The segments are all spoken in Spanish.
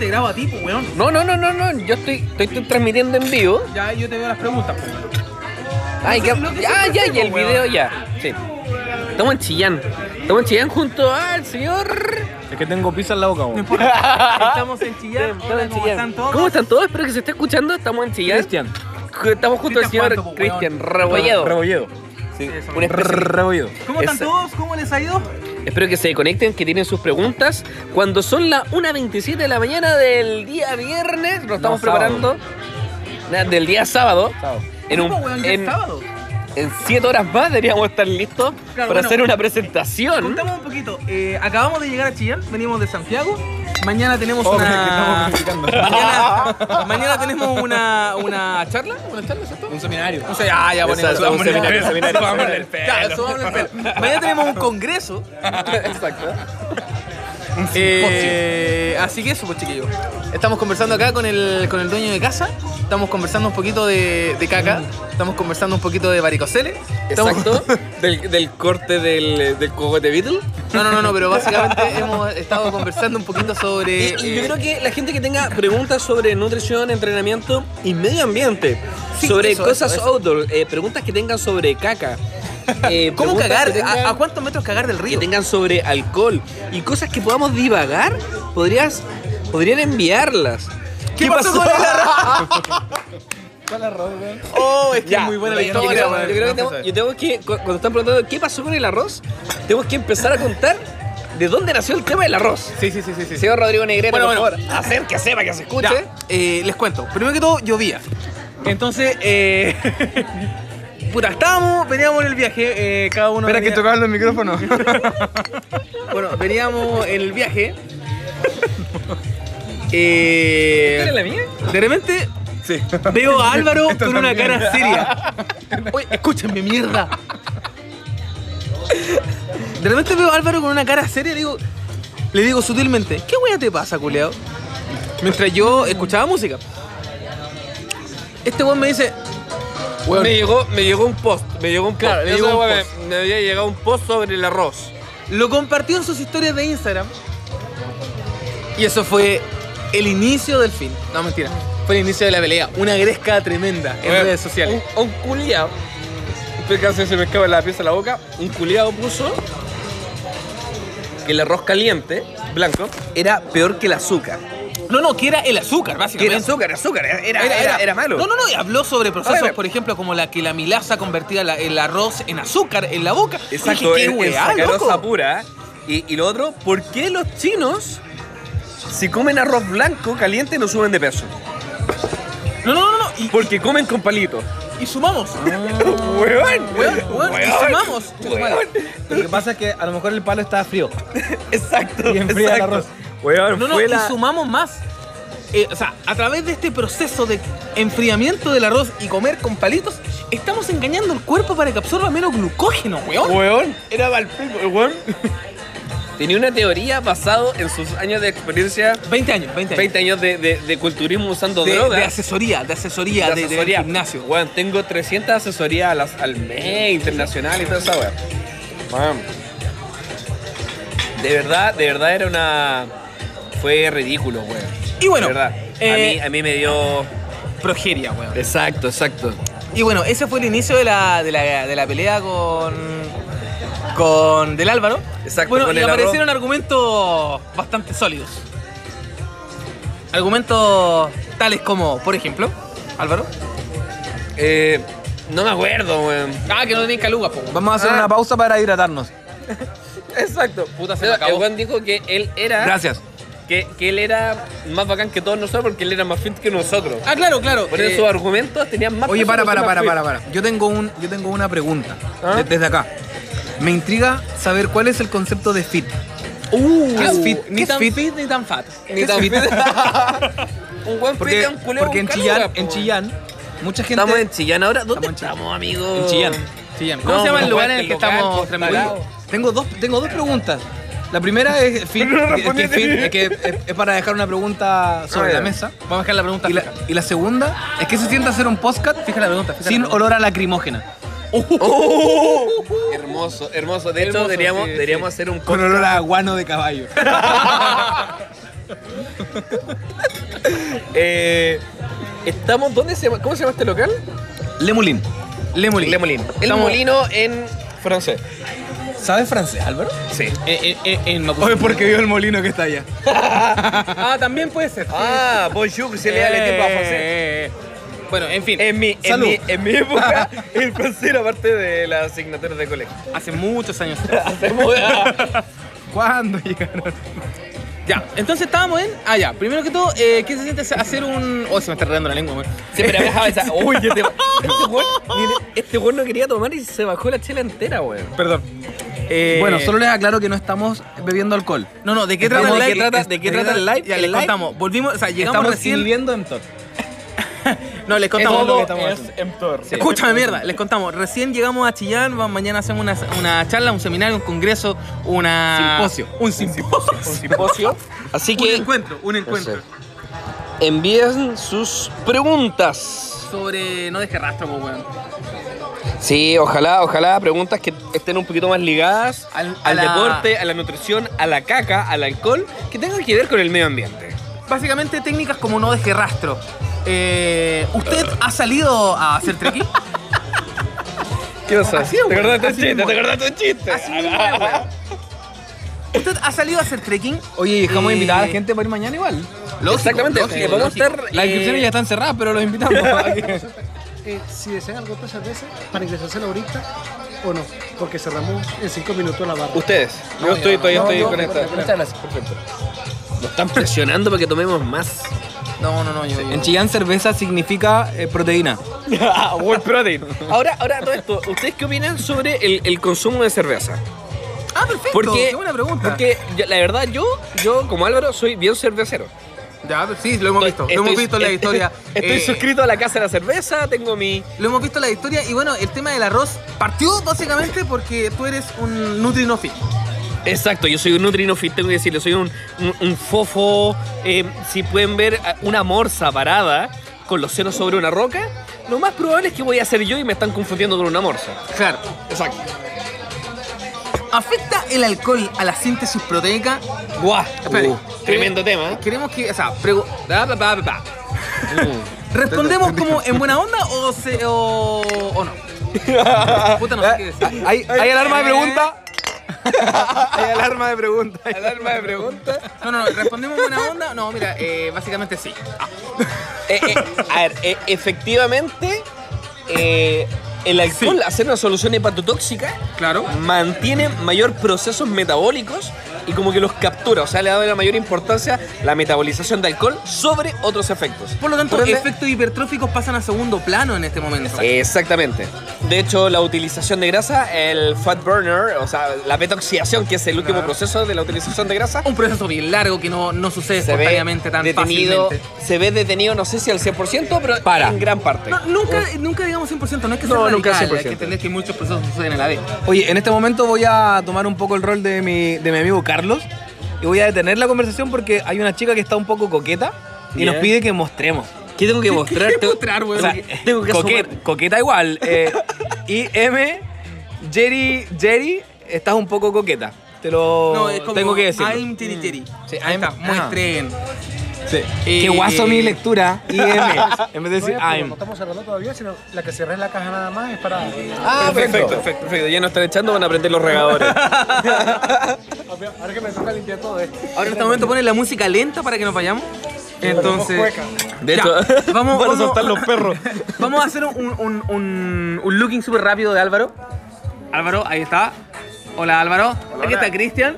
te grabo a ti, pues, weón. No, no, no, no, no. Yo estoy, estoy, estoy transmitiendo en vivo. Ya yo te veo las preguntas, pues. Ay, que- ya, ya, y el weón. video ya. Sí. Estamos en Chillán. Estamos en Chillán junto al señor. Es que tengo pizza en la boca, No weón. importa. Estamos en Chillán. Estamos Hola, en ¿cómo Chillán. están todos? ¿Cómo están todos? Espero que se esté escuchando. Estamos en Chillán. Cristian. Estamos junto al señor pues. Cristian Rebolledo. Rebolledo. Sí, Rebolledo. ¿Cómo están todos? ¿Cómo les ha ido? Espero que se conecten, que tienen sus preguntas. Cuando son las 1.27 de la mañana del día viernes, lo estamos preparando. Del día sábado. En, ¿Cómo, un, weón? Ya es en, sábado. En siete horas más deberíamos estar listos Claro, para bueno. hacer una presentación. Contamos un poquito. Eh, acabamos de llegar a Chillán, venimos de Santiago. Mañana tenemos Oh, una. mañana, mañana tenemos una, una charla. ¿Una charla, ¿cierto? Un seminario. No sé, ah, ya ponemos. Exacto, un seminario, seminario. Subámosle el pelo. Claro, subámosle el pelo. Mañana tenemos un congreso. Exacto. Eh, así que eso, pues chiquillos. Estamos conversando acá con el, con el dueño de casa. Estamos conversando un poquito de, de caca. Estamos conversando un poquito de varicoceles. Estamos- Exacto. del, del corte del, del cogote Beatle. No, no, no, no, pero básicamente hemos estado conversando un poquito sobre. Y, y yo eh, creo que la gente que tenga preguntas sobre nutrición, entrenamiento y medio ambiente, Sí, sobre eso, cosas eso, eso. outdoor, eh, preguntas que tengan sobre caca, eh, ¿Cómo cagar? que tengan- ¿A, a cuántos metros cagar del que río? tengan sobre alcohol y cosas que podamos divagar, podrías, podrían enviarlas. ¿Qué pasó con el arroz? ¿Cuál arroz, weón? Oh, es que Ya, es muy buena la yo historia. creo, weón. yo creo que tengo, yo que, cu- cuando están preguntando qué pasó con el arroz, tenemos que empezar a contar de dónde nació el tema del arroz. Sí, sí, sí, sí. sí. Señor Rodrigo Negrete, Bueno, por bueno. favor, acérquese para que se escuche. Ya, eh, les cuento. Primero que todo, llovía. Entonces, eh. Puta, estábamos, veníamos en el viaje, eh, cada uno. Espera que tocaban los micrófonos. Bueno, veníamos en el viaje. Eh, ¿Era la mía? de repente Sí. veo a Álvaro Esto con una cara seria. Oye, escúchenme, mierda. De repente veo a Álvaro con una cara seria y le digo, le digo sutilmente, ¿qué wea te pasa, culeado? Mientras yo escuchaba música. Este weón me dice, Me llegó, me llegó un post, me llegó un post. Claro, llegó un post. Me, me había llegado un post sobre el arroz. lo compartió en sus historias de Instagram. Y eso fue el inicio del fin. No, mentira. Fue el inicio de la pelea. Una gresca tremenda en redes sociales. Un, un culiao. Caso se me escapa la pieza de la boca. Un culiao puso que el arroz caliente, blanco, era peor que el azúcar. No, no, que era el azúcar, básicamente. era azúcar, azúcar, era, era, era, era malo. No, no, no, y habló sobre procesos, ver. por ejemplo, como la que la milasa convertía la- el arroz en azúcar en la boca. Exacto, Dije, qué en weá, loco. pura. Y, y lo otro, ¿por qué los chinos, si comen arroz blanco caliente, no suben de peso? No, no, no, no. Y, Porque comen con palitos. y sumamos. ¡Weón! Weón, weón, y sumamos. ¡Weón! Lo que pasa es que a lo mejor el palo estaba frío. Exacto. Y enfría el arroz. Weón, No, no, fue y la... sumamos más. Eh, o sea, a través de este proceso de enfriamiento del arroz y comer con palitos, estamos engañando el cuerpo para que absorba menos glucógeno, weón. Weón, era Valpico, el weón. Tenía una teoría basado en sus años de experiencia, 20 años, 20 años. 20 años de, de- de culturismo usando de, drogas. de asesoría, de asesoría, de, de gimnasio. Weón, tengo 300 asesorías a las- al mes internacional y toda esa weón. Weón. De verdad, de verdad era una. Fue ridículo, weón. Y bueno, De verdad. eh, a, mí, a mí me dio. Progeria, weón. Exacto, exacto. Y bueno, ese fue el inicio de la, de la, de la pelea con. con Del Álvaro. Exacto, Bueno, con y el aparecieron argumentos bastante sólidos. Argumentos tales como, por ejemplo, Álvaro. Eh, no me acuerdo, weón. Ah, que no tenéis calugas, po. Vamos a hacer Ah. una pausa para hidratarnos. Exacto. Puta, se me acabó. El weón dijo que él era. Gracias. Que, que él era más bacán que todos nosotros porque él era más fit que nosotros. Ah, claro, claro. Por eh, eso sus argumentos tenían más Oye, para, para, para, fit. para, para. Yo tengo un, yo tengo una pregunta ¿Ah? de- desde acá. Me intriga saber cuál es el concepto de fit. Uh, ¿Qué es fit? Ni ¿Qué es tan fit? fit ni tan fat. Ni tan fit. un buen fit Porque, es un culeo porque en Chillán, en. Chillán, mucha gente. Estamos en Chillán ahora. ¿Dónde Estamos estamos, amigo? en Chillán. Chillán. ¿Cómo No, se llama el lugar en el que local, estamos. Tengo dos, tengo dos preguntas. La primera es fit, no que, fit, es, que es, es para dejar una pregunta sobre Ah, la mesa. Vamos a dejar la pregunta. Y la, fija. y la segunda es que se siente hacer un podcast Fija la pregunta, fija la sin pregunta. olor a lacrimógena. Oh, hermoso, hermoso. De hecho, Hermoso, deberíamos, sí, deberíamos sí. hacer un Con podcast. olor a guano de caballo. Eh, estamos, ¿dónde se llama? ¿Cómo se llama este local? Le Moulin. Le Moulin. Le Molino. El Estamos- molino en francés. ¿Sabes francés, Álvaro? Sí. En, en, en Mapuche. Oye, porque vio el molino que está allá. Ah, también puede ser. Ah, bonjour, se le da el tiempo a francés. Eh, eh, Bueno, en fin, En mi, en, mi, en mi época, el francés era parte de las asignaturas de colegio. hace muchos años. ¿Cuándo llegaron? ya, entonces estábamos en. Ah, ya. Primero que todo, eh, ¿qué se siente hacer un. Oh, se me está regando la lengua, weón. Siempre me dejaba esa. Uy, este, este weón, mire, este weón no quería tomar y se bajó la chela entera, weón. Perdón. Eh, Bueno, solo les aclaro que no estamos bebiendo alcohol. No, no, ¿de qué trata el ¿de live? qué trata- de qué trata el live? Ya, ¿El les live? contamos. Volvimos, o sea, llegamos estamos recién. inhibiendo en todo. No, les contamos. Todo lo que haciendo. Emptor. Escúchame, mierda, les contamos. Recién llegamos a Chillán, mañana hacemos una, una charla, un seminario, un congreso, una. Simposio. Un simposio. Un simposio. Así Un que encuentro, un encuentro. Envíen sus preguntas. Sobre. No deje rastro, pues, weón. Sí, ojalá, ojalá preguntas que estén un poquito más ligadas Al- al, a la- deporte, a la nutrición, a la caca, al alcohol, que tengan que ver con el medio ambiente. Básicamente técnicas como no deje rastro. Eh, ¿Usted ha salido a hacer trekking? ¿Qué pasa? ¿Te acordaste un chiste? ¿Te acordaste un chiste? Así. ¿Usted ha salido a hacer trekking? Oye, dejamos Eh, invitar a la gente para ir mañana igual. Lógico, Exactamente, lógico, lógico. estar. Las inscripciones eh, ya están cerradas, pero los invitamos. Eh, si desean algo de cerveza para ingresársela ahorita o no, porque cerramos en 5 minutos la barra. Ustedes. Yo estoy, todavía No, estoy no, con esta. Muchas gracias, perfecto. Nos están presionando para que tomemos más. No, no, no, yo. En Chillán cerveza significa eh, proteína. World Protein. Ahora, ahora todo esto, ¿ustedes qué opinan sobre el, el consumo de cerveza? Ah, perfecto. Porque, Qué buena pregunta. porque yo- la verdad, yo, yo como Álvaro, soy bien cervecero. Ya, sí, lo hemos visto. Estoy- lo hemos visto en la historia. Estoy Eh, suscrito a la Casa de la Cerveza, tengo mi... Lo hemos visto en la historia y bueno, el tema del arroz partió básicamente porque tú eres un Nutri-No-Fit. Exacto, yo soy un nutrino fit, tengo que decirlo, soy un, un- un fofo. eh, si pueden ver a- una morsa parada con los senos sobre una roca, lo más probable es que voy a ser yo y me están confundiendo con una morsa. Claro. Exacto. ¿Afecta el alcohol a la síntesis proteica? ¡Guau! Espere, Uh, tremendo tema. ¿eh? Queremos que, o sea, ba, ba, ba, ba. ¿Respondemos como en buena onda o, se, o, o no? Puta, no sé qué decir. ¿Hay, hay alarma de pregunta? hay alarma de pregunta. Alarma de preguntas. No, no, no, ¿respondemos en buena onda? No, mira, eh, básicamente sí. Ah, Eh, eh, a ver, eh, efectivamente, eh, el alcohol, hacer una solución hepatotóxica, claro. mantiene mayor procesos metabólicos y como que los captura, o sea, le da la mayor importancia la metabolización de alcohol sobre otros efectos. Por lo tanto, Por ende- efectos hipertróficos pasan a segundo plano en este momento. Exactamente. De hecho, la utilización de grasa, el fat burner, o sea, la betoxidación, que es el último proceso de la utilización de grasa, Un proceso bien largo que no, no sucede se espontáneamente tan detenido, fácilmente. se ve detenido, no sé si al 100%, pero Para. en gran parte. No, nunca, nunca digamos 100%, no es que sea No, nunca radical, 100%. hay que entender que muchos procesos suceden a la vez. Oye, en este momento voy a tomar un poco el rol de mi, de mi amigo Carlos y voy a detener la conversación porque hay una chica que está un poco coqueta y nos pide que mostremos. ¿Qué tengo que mostrar? qué mostrar? O sea, tengo que Coquet- asomar. coqueta igual. Eh, y M, Jerry, Jerry, estás un poco coqueta. Te lo No, es como tengo que decir. I'm Tiri Tiri. Sí, Ahí I'm- está, muestren. Sí. Qué guaso mi lectura. Y M. En vez de decir I'm. no estamos cerrando todavía, sino la que cierra es la caja nada más es para. Ah, Perfecto, perfecto, perfecto. Ya no están echando, van a prender los regadores. Ahora que me toca limpiar todo esto. Ahora en este momento ponen la música lenta para que nos vayamos. Entonces. De Ya, hecho, vamos, van a vamos- soltar los perros. Vamos a hacer un, un, un, un looking súper rápido de Álvaro. Álvaro, ahí está. Hola Álvaro. Aquí está Cristian.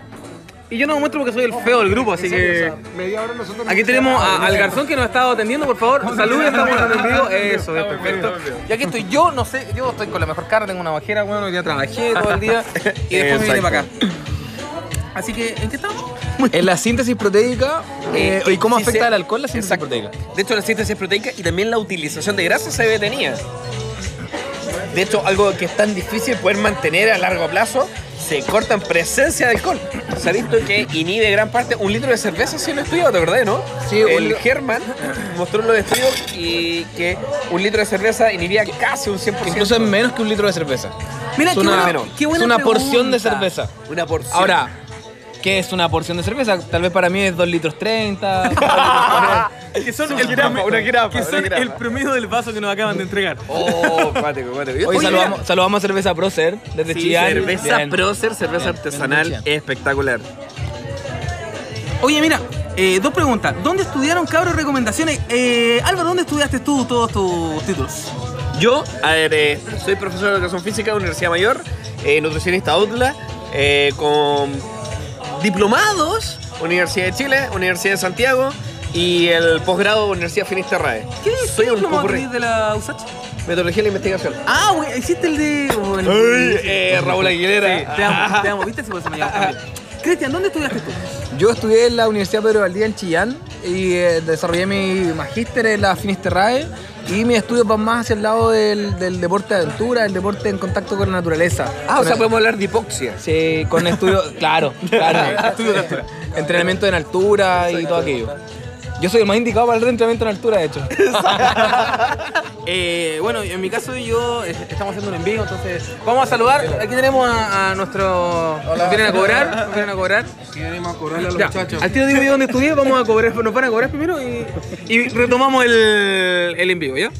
Y yo no me muestro porque soy el feo del grupo, así que. o sea, media hora nosotros Aquí tenemos a- al garzón que nos ha estado atendiendo, por favor. Saluden, estamos en vivo. Eso, es perfecto. Y aquí estoy yo, no sé, yo estoy con la mejor cara, tengo una bajera, bueno, hoy día trabajé todo el día y después me vine para acá. Así que, ¿en qué estamos? En la síntesis proteica, eh, ¿y cómo Sí, afecta sí. el alcohol la síntesis Exacto. proteica? De hecho, la síntesis proteica y también la utilización de grasa se detenía. De hecho, algo que es tan difícil poder mantener a largo plazo, se corta en presencia de alcohol. Se ha visto que inhibe gran parte, un litro de cerveza, si lo he estudiado, ¿te acordás, no? Sí, un el Herman mostró los estudios y que un litro de cerveza inhibía casi un 100%. Incluso es menos que un litro de cerveza. Mira, Es qué una, buena, qué buena es una porción de pregunta. cerveza. Una porción. Ahora, ¿Qué es una porción de cerveza? Tal vez para mí es 2 litros 30. que son, el, jirafa, promedio- una jirafa, que una son jirafa. el promedio del vaso que nos acaban de entregar. Oh, cuático, cuático. Hoy Oye, saludamos, saludamos a Cerveza Procer desde Sí, Chillán. cerveza Bien. Procer, cerveza Bien, artesanal, bien, espectacular. Oye, mira, eh, dos preguntas. ¿Dónde estudiaron, cabros, recomendaciones? Eh, Álvaro, ¿dónde estudiaste tú todos tus títulos? Yo, a ver, eh, soy profesor de educación física de Universidad Mayor, eh, nutricionista UTLA, eh, con diplomados, Universidad de Chile, Universidad de Santiago y el posgrado Universidad Finisterrae. ¿Qué Soy un diplomado tenés de la USACH? Metodología de la investigación. Ah, güey, hiciste el de... oh, el- Ay, eh, Raúl Aguilera. Sí, te amo, te amo. ¿Viste? Si por eso me llamas también. Cristian, ¿dónde estudiaste tú? Yo estudié en la Universidad Pedro Valdía en Chillán y eh, desarrollé mi magíster en la Finisterrae y mis estudios van más hacia el lado del, del deporte de aventura, el deporte en contacto con la naturaleza. Ah, o sea, el- podemos hablar de hipoxia. Sí, con estudios, claro, claro. Estudios de altura. Entrenamiento en altura y todo aquello. Yo soy el más indicado para el entrenamiento en altura, de hecho. Eh, bueno, en mi caso yo eh, estamos haciendo un envío, entonces vamos a saludar. Aquí tenemos a, a nuestro... nos vienen a cobrar, nos vienen a cobrar. Queremos a cobrarle a los Ya, muchachos. al tiro digo yo dónde estudié, vamos a cobrar, nos van a cobrar primero y, y retomamos el, el envío, ¿ya?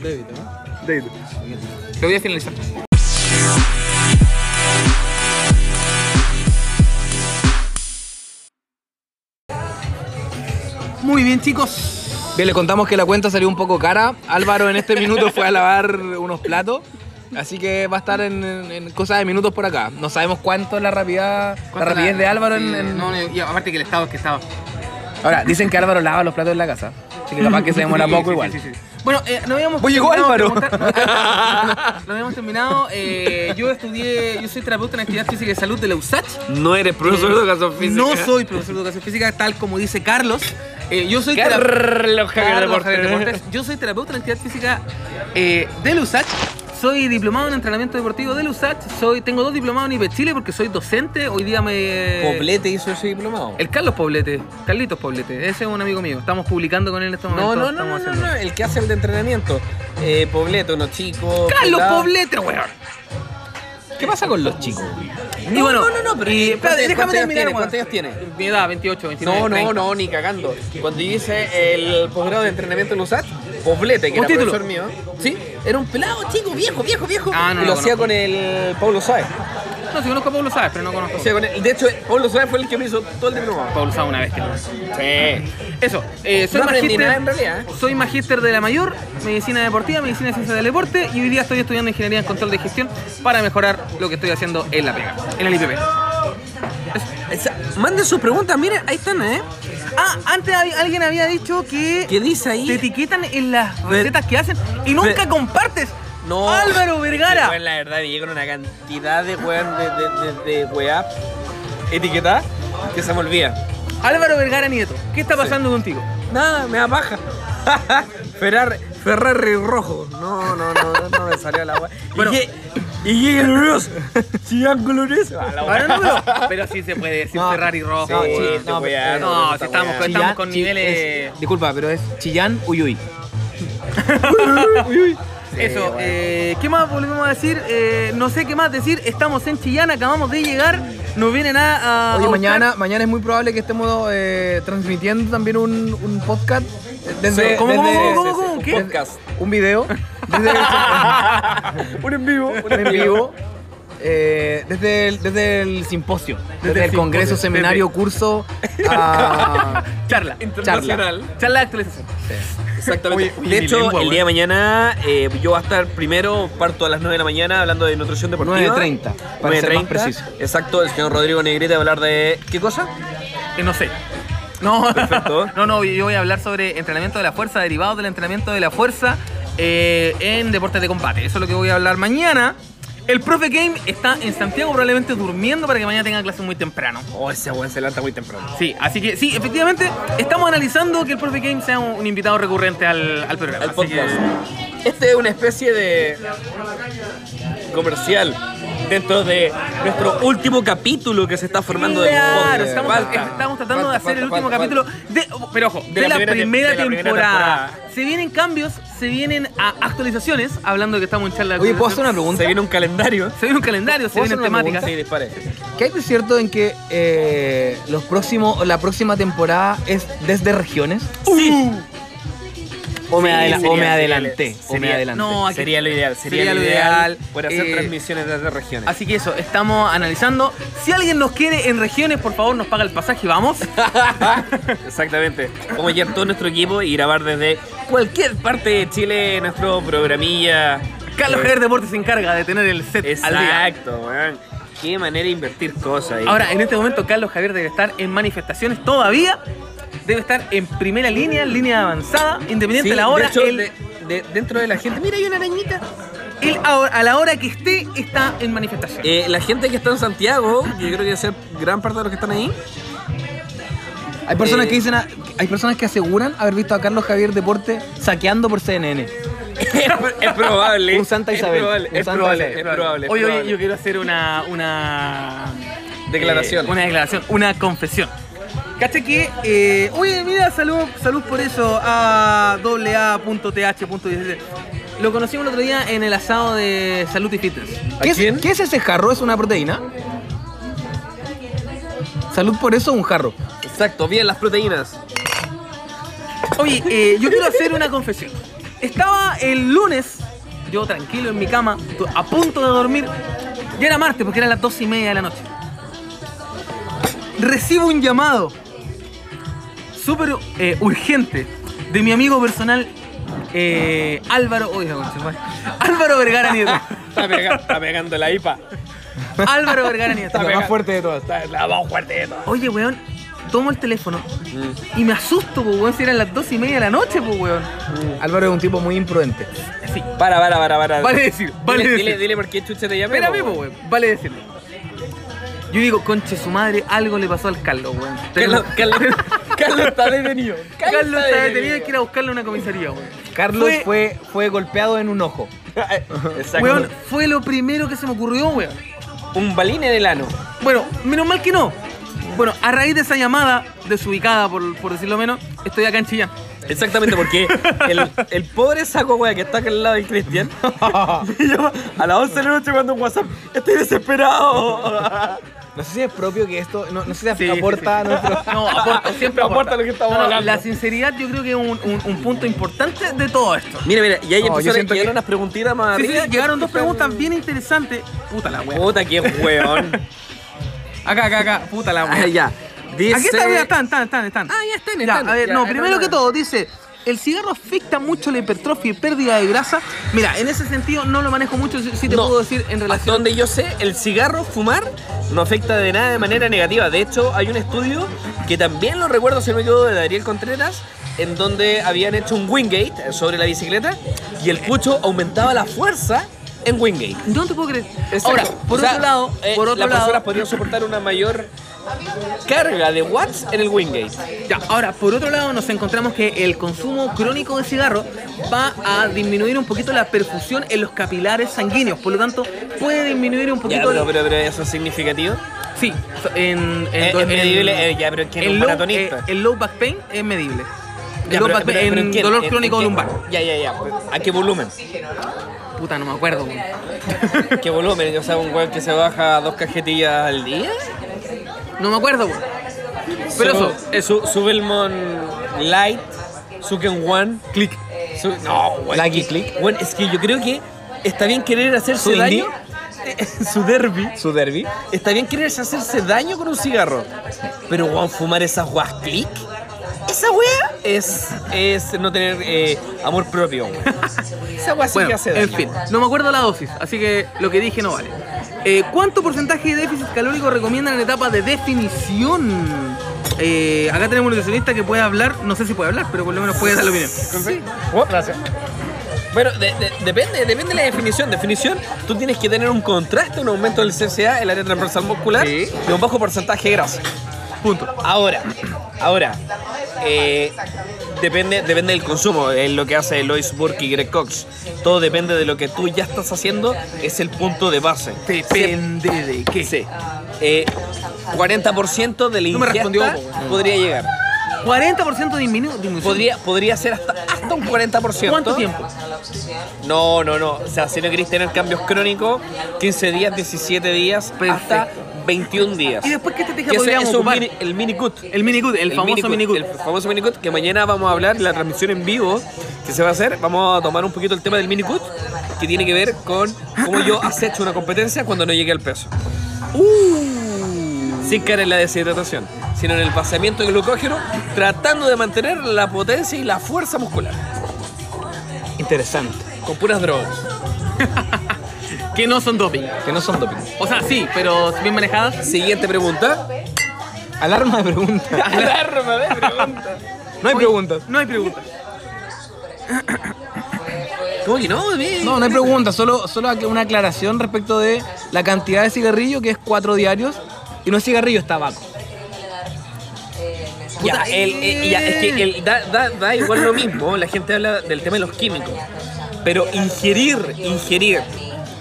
Débito, ¿no? Lo voy a finalizar. Muy bien, chicos. Bien, le contamos que la cuenta salió un poco cara. Álvaro en este minuto fue a lavar unos platos. Así que va a estar en, en- cosas de minutos por acá. No sabemos cuánto es la rapidez, la rapidez de Álvaro en, en- no, y aparte que el estado es que estaba. Ahora, dicen que Álvaro lava los platos en la casa. Así que capaz que se demora Sí, poco sí, igual. sí, sí, sí. Bueno, eh, no habíamos Pues llegó Álvaro. preguntar- no habíamos terminado. eh, yo estudié, yo soy terapeuta en actividad física y salud de la USACH. No eres profesor de educación física. No soy profesor de educación física, tal como dice Carlos. Eh, yo soy tera- Carlos Javier Carlos Deportes. Javier Deportes. Yo soy terapeuta en actividad física eh, de la USACH. Soy diplomado en entrenamiento deportivo de USACH. Soy, tengo dos diplomados en IPE Chile porque soy docente. Hoy día me. Poblete hizo ese diplomado. El Carlos Poblete, Carlitos Poblete, ese es un amigo mío. Estamos publicando con él en este No, momento. no, no, no, no, no, el que hace el de entrenamiento. Eh, Poblete, unos chicos. ¡Carlos. Poblete, weón! ¿Qué pasa con los chicos? y bueno, no, no, no, pero y, ¿cuántos- espérate, déjame terminar. ¿Cuántos años tiene? Mi edad, 28, 29. No, no, 30. no, ni cagando. Cuando yo hice el posgrado de entrenamiento en USAT, Poblete, que ¿Un era título? profesor mío, sí, era un pelado chico, viejo, viejo, viejo. Ah, no y lo lo hacía con el Pablo Sáez. No, si conozco a Pablo Sáez, pero no conozco. O sea, con el- de hecho, Pablo Sáez fue el que me hizo todo el diplomado. Pablo Sáez una vez que no. Sí. Eso, eh, soy No aprendí magíster- nada en realidad, ¿eh? Soy magíster de la mayor, medicina deportiva, medicina y ciencia del deporte y hoy día estoy estudiando ingeniería en control de gestión para mejorar lo que estoy haciendo en la pega, en el IPP. Esa- Manden sus preguntas, miren, ahí están, ¿eh? Ah, antes hab- alguien había dicho que ¿Qué dice ahí? te etiquetan en las recetas que hacen y nunca Ver- compartes. No. Álvaro Vergara. Weón, la verdad, me llegan una cantidad de weón de, de, de, de weá etiquetada que se me olvida. Álvaro Vergara Nieto, ¿qué está pasando contigo? Nada, me da paja. Ferrari, Ferrari rojo. No, no, no, no me salió la weá. Bueno. ¿Y qué? ¿Y qué glorioso? ¿Sigan glorioso? No, pero, pero sí se puede decir No. Ferrari rojo. Sí, weón. no, weá, no, esta si estamos, weá. estamos Chillán- con niveles. es- disculpa, pero es Chillán Uyuy. Eso, eh, ¿qué más volvemos a decir? Eh, no sé qué más decir. Estamos en Chillán, acabamos de llegar. Nos vienen a. a Oye, a mañana, mañana es muy probable que estemos eh, transmitiendo también un, un podcast desde, Sí, ¿cómo, desde- cómo, cómo, cómo? ¿Qué? Podcast. un video desde, Un en vivo. un en vivo eh, desde, el, desde el simposio, desde, el congreso, seminario, curso, a- Charla. Internacional. Charla de actualización. Exactamente. Oye, oye, de hecho, lengua, el día de mañana eh, yo voy a estar primero, parto a las 9 de la mañana hablando de nutrición deportiva. 9:30, para ser más 9:30. preciso. Exacto, el señor Rodrigo Negrete va a hablar de. ¿Qué cosa? Que no sé. No, Perfecto. no, no, yo voy a hablar sobre entrenamiento de la fuerza, derivados del entrenamiento de la fuerza eh, en deportes de combate. Eso es lo que voy a hablar mañana. El profe Game está en Santiago probablemente durmiendo para que mañana tenga clase muy temprano. Oh, ese weón se levanta muy temprano. Sí, así que sí, efectivamente, estamos analizando que el profe Game sea un, un invitado recurrente al, al programa. Al podcast. que- Este es una especie de comercial dentro de nuestro último capítulo que se está formando del Claro, podcast. estamos, Falta. estamos tratando Falta, de hacer el último capítulo de, pero ojo, de, la, primera, tem- de la primera temporada. temporada. Se vienen cambios, se vienen a actualizaciones, hablando de que estamos en charla de Oye, ¿puedo hacer una pregunta? Se viene un calendario. Se viene un calendario, se ¿Puedo vienen temáticas. Sí, dispare. ¿Qué hay de cierto en que eh, los próximos, la próxima temporada es desde regiones? Sí. ¿O me, Sí, adela- sería- o me sería- adelanté? ¿O me sería- adelanté? No, aquí- Sería lo ideal. Sería, sería lo ideal. ideal. Por hacer Eh, transmisiones desde regiones. Así que eso, estamos analizando. Si alguien nos quiere en regiones, por favor, nos paga el pasaje y vamos. Exactamente. Vamos a llevar todo nuestro equipo y grabar desde cualquier parte de Chile nuestro programilla. Carlos Eh, Javier Deportes se encarga de tener el set al día. Exacto, weón. Qué manera de invertir cosas ahí. Ahora, en este momento, Carlos Javier debe estar en manifestaciones todavía. Debe estar en primera línea, en línea avanzada, independiente Sí, de la hora. de hecho, él- de- de- dentro de la gente, mira, hay una arañita. él ahora- a la hora que esté, está en manifestación. Eh, la gente que está en Santiago, yo creo que debe ser gran parte de los que están ahí. Hay personas Eh, que dicen, a- hay personas que aseguran haber visto a Carlos Javier Deporte saqueando por CNN. es probable. Un Santa Isabel, Es probable, es probable, es Oye, oye, yo quiero hacer una. una Declaración. eh, una declaración, una confesión. ¿Caché que? eh, oye, mira, salud, salud por eso a AA.th.16. Lo conocimos el otro día en el asado de Salud y Fitness. ¿A ¿Qué es, quién? qué es ese jarro? ¿Es una proteína? Salud por eso, un jarro. Exacto, bien las proteínas. Oye, eh, yo quiero hacer una confesión. Estaba el lunes, yo tranquilo en mi cama, a punto de dormir. Ya era martes, porque eran las dos y media de la noche. Recibo un llamado súper eh, urgente de mi amigo personal eh, Álvaro. Oiga, concha, madre. Álvaro Vergara Nieto. Está, pega- está pegando la IPA. Álvaro Vergara Nieto. La más fuerte de todas. Está la más fuerte de todas. Oye, weón, tomo el teléfono y me asusto, pues, weón, si eran las dos y media de la noche, pues, weón. Álvaro es un tipo muy imprudente. Sí. Para, para, para, para. Vale decir, vale dile, decir. dile, dile por qué chucha te llamé. Espérame, po, weón. Vale decirlo. Yo digo, conche su madre, algo le pasó al Carlos, weón. Carlos, Carlos, Carlos está detenido. Carlos está detenido hay que ir a buscarlo a una comisaría, weón. Carlos Fue- fue, fue golpeado en un ojo. Exacto. Weón, fue lo primero que se me ocurrió, weón. Un balín en el ano. Bueno, menos mal que no. Bueno, a raíz de esa llamada desubicada, por, por decirlo menos, estoy acá en Chillán. Exactamente, porque el, el pobre saco, wea, que está acá al lado del Cristian, me llama a las 11 de la noche manda un WhatsApp. Estoy desesperado. No sé si es propio que esto, no, no sé si Sí, aporta sí, sí. nuestro... No, aporta, siempre Aporta aporta. lo que estamos No, no, hablando. La sinceridad yo creo que es un, un- un punto importante de todo esto. Mira, mira, y ahí No, yo empezaron siento a que- unas preguntitas más Sí, sí, arriba. llegaron dos preguntas bien interesantes. Puta la wea. Puta, qué weón. Acá, acá, acá. Puta la wea. Ah, ya. Dice... Aquí está, mira, están, están, están, están. Ah, ya están, Ya, están. a ver, Ya, no, están, primero están. que todo, dice, ¿el cigarro afecta mucho la hipertrofia y pérdida de grasa? Mira, en ese sentido no lo manejo mucho, si te No. puedo decir en relación... donde yo sé, el cigarro, fumar, no afecta de nada de manera negativa. De hecho, hay un estudio que también lo recuerdo, si no me equivoco, de Daniel Contreras, en donde habían hecho un Wingate sobre la bicicleta y el pucho aumentaba la fuerza en Wingate. No te puedo creer. Exacto. Ahora, por O sea, otro lado, eh, por otro las lado... personas podrían soportar una mayor carga de watts en el Wingate. Ya, ahora, por otro lado, nos encontramos que el consumo crónico de cigarro va a disminuir un poquito la perfusión en los capilares sanguíneos. Por lo tanto, puede disminuir un Ya, poquito... pero, pero, pero eso es significativo. Sí, en... en- Es- es en- medible, eh, ya, pero es es el low, maratonista. eh, el low back pain es medible. El Ya, low pero- en dolor ¿En- crónico lumbar. Ya, ya, ya. ¿A qué volumen? Puta, no me acuerdo. weón. ¿Qué volumen? O sea, un weón que se baja dos cajetillas al día. No me acuerdo, weón. Pero su, eso. es su, su Belmont Light, Suken One, Click. Su- no, weón. Lucky Click. weón, es que yo creo que está bien querer hacerse Su daño. su derby. Su derby. Está bien querer hacerse daño con un cigarro. Pero, weón, fumar esas guas click. Esa wea es, es no tener eh, amor propio. Esa wea sí Bueno, que hace daño. en fin, no me acuerdo la dosis, así que lo que dije no vale. Eh, ¿Cuánto porcentaje de déficit calórico recomiendan en etapa de definición? Eh, acá tenemos un nutricionista que puede hablar, no sé si puede hablar, pero por lo menos puede dar la opinión. Sí. Gracias. Bueno, de- de- depende, depende de la definición. Definición, tú tienes que tener un contraste, un aumento del CCA, el área transversal muscular, Sí. y un bajo porcentaje de grasa. Punto. Ahora, ahora, eh, depende, depende del consumo, es lo que hace Lois Burke y Greg Cox. Todo depende de lo que tú ya estás haciendo, es el punto de base. Depende de qué. Sí. Eh, 40% de la No me ingesta respondió, po, podría llegar. 40% de disminu- disminución. Podría, podría ser hasta, hasta un 40%. ¿Cuánto tiempo? No, no, no. O sea, si no queréis tener cambios crónicos, 15 días, 17 días, hasta Perfecto. 21 días. ¿Y después qué estrategia Que podríamos ocupar? mini- el mini cut. El el, famoso minicut. El famoso minicut que mañana vamos a hablar en la transmisión en vivo que se va a hacer. Vamos a tomar un poquito el tema del minicut que tiene que ver con cómo yo acecho una competencia cuando no llegue al peso. Sin caer en la deshidratación, sino en el vaciamiento de glucógeno, tratando de mantener la potencia y la fuerza muscular. Interesante. Con puras drogas. Que no son doping. Que no son doping. O sea, sí, pero bien manejadas. Siguiente pregunta. Alarma de preguntas. Alarma de pregunta. No hay preguntas. No hay preguntas. ¿Cómo que no? No, no hay preguntas, solo, solo una aclaración respecto de la cantidad de cigarrillo, que es cuatro diarios, y no es cigarrillo, es tabaco. Ya, el, eh, ya, es que el- da, da- da igual lo mismo, la gente habla del tema de los químicos, pero ingerir, ingerir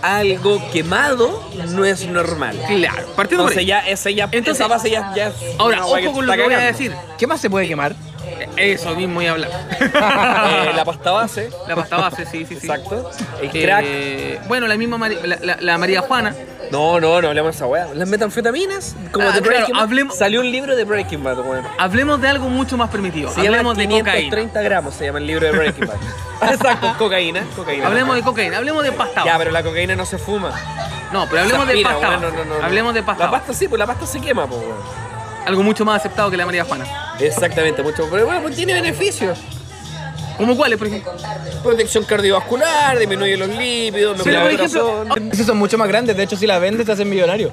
algo quemado no es normal. Claro, partiendo por Entonces ahí. ya, esa, ya, Entonces- esa base ya, ya es Ahora, una hueá ojo con lo está que voy a cagando. decir. ¿Qué más se puede quemar? Eso mismo voy a hablar. Eh, la pasta base, La pasta base, sí, sí, sí. exacto. El Eh, crack. bueno, la misma Mari- la, la- la María Juana. No, no, no hablemos de esa weá. Las metanfetaminas, como Ah, de claro, Breaking Bad. hablemos- Salió un libro de Breaking Bad, weón. Hablemos de algo mucho más primitivo. Se llama Hablemos de cocaína. 530 gramos, se llama el libro de Breaking Bad. Exacto, cocaína, cocaína. Hablemos de cocaína. Hablemos de pasta Ya, pero la cocaína no se fuma. No, pero hablemos de pasta base. no, no. Hablemos de pasta La pasta sí, pues la pasta se quema, pues, weón. Algo mucho más aceptado que la María Juana. Exactamente, mucho. Pero bueno, pues tiene beneficios. ¿Como cuáles, por ejemplo? Protección cardiovascular, disminuye los lípidos, mejora por el ejemplo. Esos son mucho más grandes, de hecho si la vendes te hacen millonario.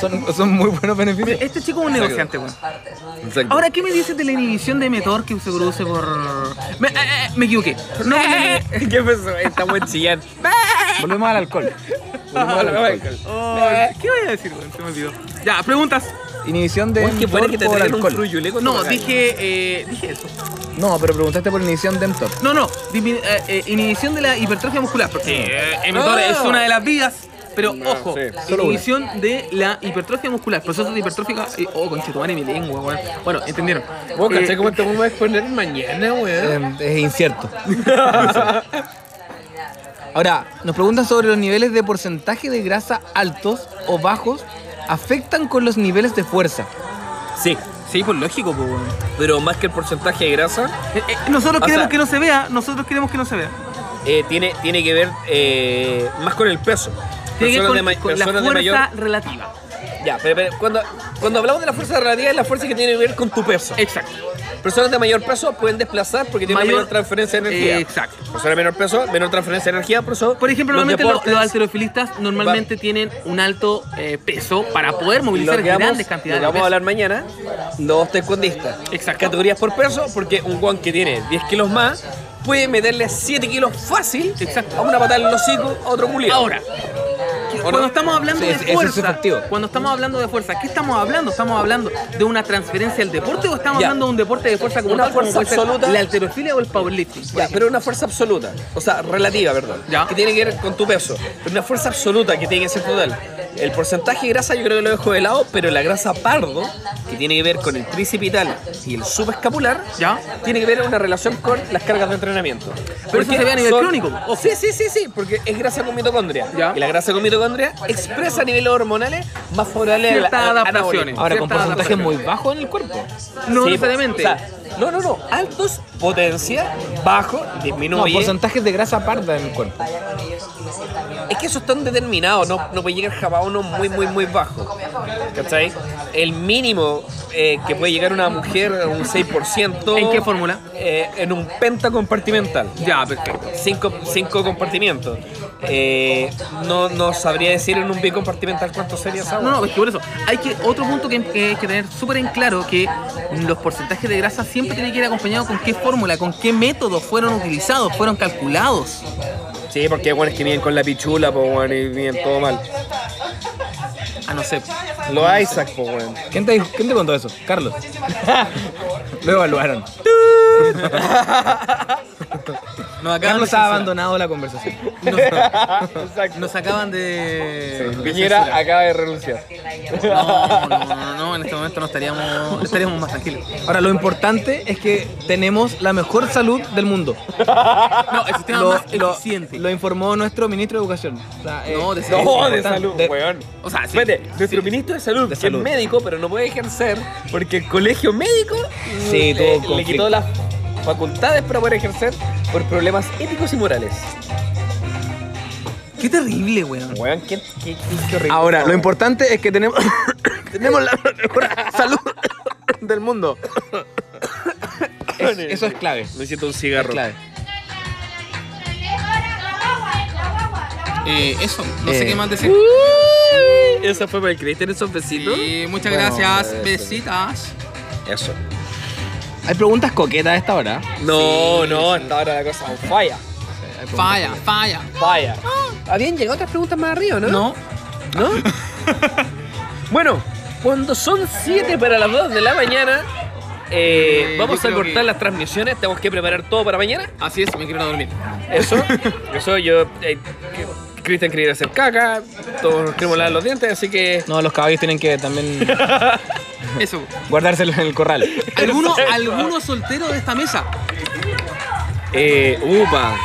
Son, son muy buenos beneficios. Este chico es un negociante, weón. Exacto. Ahora, ¿qué me dices de la inhibición de mTOR que se produce por...? Me, eh, eh, me equivoqué. No, ¿Qué pasó? Estamos en chillán. Volvemos al alcohol. Volvemos al alcohol. Oh, ¿Qué voy a decir, weón? Se me olvidó. Ya, preguntas. Inhibición de Uy, por alcohol. fruyuleco. No, dije, eh, dije eso. No, pero preguntaste por inhibición de mTOR. No, no, eh, eh, inhibición de la hipertrofia muscular, porque eh, mTOR es una de las vías, pero No, ojo, sí, solo una. inhibición de la hipertrofia muscular, procesos de hipertrofia, eh, oh, conchetumare mi lengua, weón. Bueno, entendieron. ¿Vos cachai Eh, cómo te vamos a exponer mañana, weón? Eh, es incierto. Ahora, nos preguntan sobre los niveles de porcentaje de grasa altos o bajos afectan con los niveles de fuerza. Sí, Sí, pues lógico, pues, pero más que el porcentaje de grasa, Eh, eh, nosotros queremos sea- que no se vea, nosotros queremos que no se vea. eh, tiene, tiene que ver eh, más con el peso. Tiene que ver con, de con la de fuerza mayor- relativa. Ya, pero, pero cuando, cuando hablamos de la fuerza relativa es la fuerza que tiene que ver con tu peso. Exacto. Personas de mayor peso pueden desplazar porque tienen Mayor- mayor, transferencia de energía. Eh, exacto. Personas de menor peso, menor transferencia de energía, por eso. Por ejemplo, los normalmente lo- deportes- los alterofilistas normalmente tienen un alto eh, peso para poder movilizar lo vamos, grandes lo cantidades de vamos a hablar mañana, los taekwondistas. Exacto. Categorías por peso, porque un guan que tiene 10 kilos más puede meterle 7 kilos fácil Exacto. a una patada en el hocico a otro culiado. Ahora, cuando no? estamos hablando Sí, de es fuerza, cuando estamos hablando de fuerza, ¿qué estamos hablando? ¿Estamos hablando de una transferencia al deporte o estamos Ya. hablando de un deporte de fuerza como Una tal, como fuerza ser absoluta. la alterofilia o el powerlifting? Ya, pero una fuerza absoluta, o sea, relativa, perdón, Ya. que tiene que ver con tu peso, pero una fuerza absoluta que tiene que ser total. El porcentaje de grasa yo creo que lo dejo de lado, pero la grasa pardo, que tiene que ver con el tricipital y el subescapular, ¿Ya? tiene que ver una relación con las cargas de entrenamiento. Pero eso se ve a nivel crónico, ojo. Sí, sí, sí, sí, porque es grasa con mitocondria. Ya. Y la grasa con mitocondria expresa a niveles hormonales más favorables a la- Ciertas a- adaptaciones. Ahora, con Cierta porcentaje adaptación. muy bajo en el cuerpo. No Sí, necesariamente. o sea, no, no, no. Altos, potencia, bajo, No, disminuye. porcentajes de grasa parda en el cuerpo. Es que eso están determinados, no, no puede llegar jamás a uno muy, muy, muy bajo. ¿Cachai? El mínimo eh, que puede llegar una mujer a un 6%. ¿En qué fórmula? Eh, en un pentacompartimental. ya, perfecto. Cinco, cinco compartimentos. Eh, no, no sabría decir en un bicompartimental cuánto sería esa No, no, es que por eso. Hay que, otro punto que, que hay que tener súper en claro que los porcentajes de grasa siempre tienen que ir acompañados con qué fórmula, con qué métodos fueron utilizados, fueron calculados. Sí, porque hay buenos que vienen con la pichula, pues, bueno, y vienen todo mal. Ah, no sé. Los Isaac, pues, bueno. ¿Quién te, dijo- quién te contó eso? Carlos. Lo evaluaron. Nos acaban Carlos de ha abandonado la conversación. Nos acaban de. Piñera acaba de renunciar. No, no, no, no, en este momento no estaríamos, estaríamos más tranquilos. Ahora, lo importante es que tenemos la mejor salud del mundo. No, el sistema Lo, más lo- eficiente. lo informó nuestro ministro de Educación. O sea, eh, No, de salud. No, de salud, De- weón. O sea, sí. Espérate, nuestro ministro de salud, De que salud. es médico, pero no puede ejercer porque el colegio médico Sí, le, le quitó las facultades para poder ejercer por problemas éticos y morales. Qué terrible, weón. Weón, qué, qué, qué- qué horrible. Ahora, lo importante es que tenemos, tenemos la mejor salud del mundo. Es- eso es clave. Necesito un Es cigarro. clave. Eh, eso, no sé Eh. qué más decir. Uy, Esa fue para el Cristian, esos besitos. Sí, muchas Bueno, gracias. eso. Besitas. Eso. Hay preguntas coquetas a esta hora. No, Sí, no, sí. hasta ahora la cosa falla. Falla, falla. Falla. Habían llegado otras preguntas más arriba, ¿no? No. ¿No? bueno, cuando son 7 para las 2 de la mañana, eh, Eh, vamos yo a creo cortar que- las transmisiones. Tenemos que preparar todo para mañana. Así es, me quiero ir a dormir. Eso, eso yo. eh, Cristian quería ir a hacer caca, todos nos queremos lavar los dientes, así que. No, los caballos tienen que también Eso. guardárselo en el corral. ¿Alguno. ¿Alguno soltero de esta mesa? Eh, upa.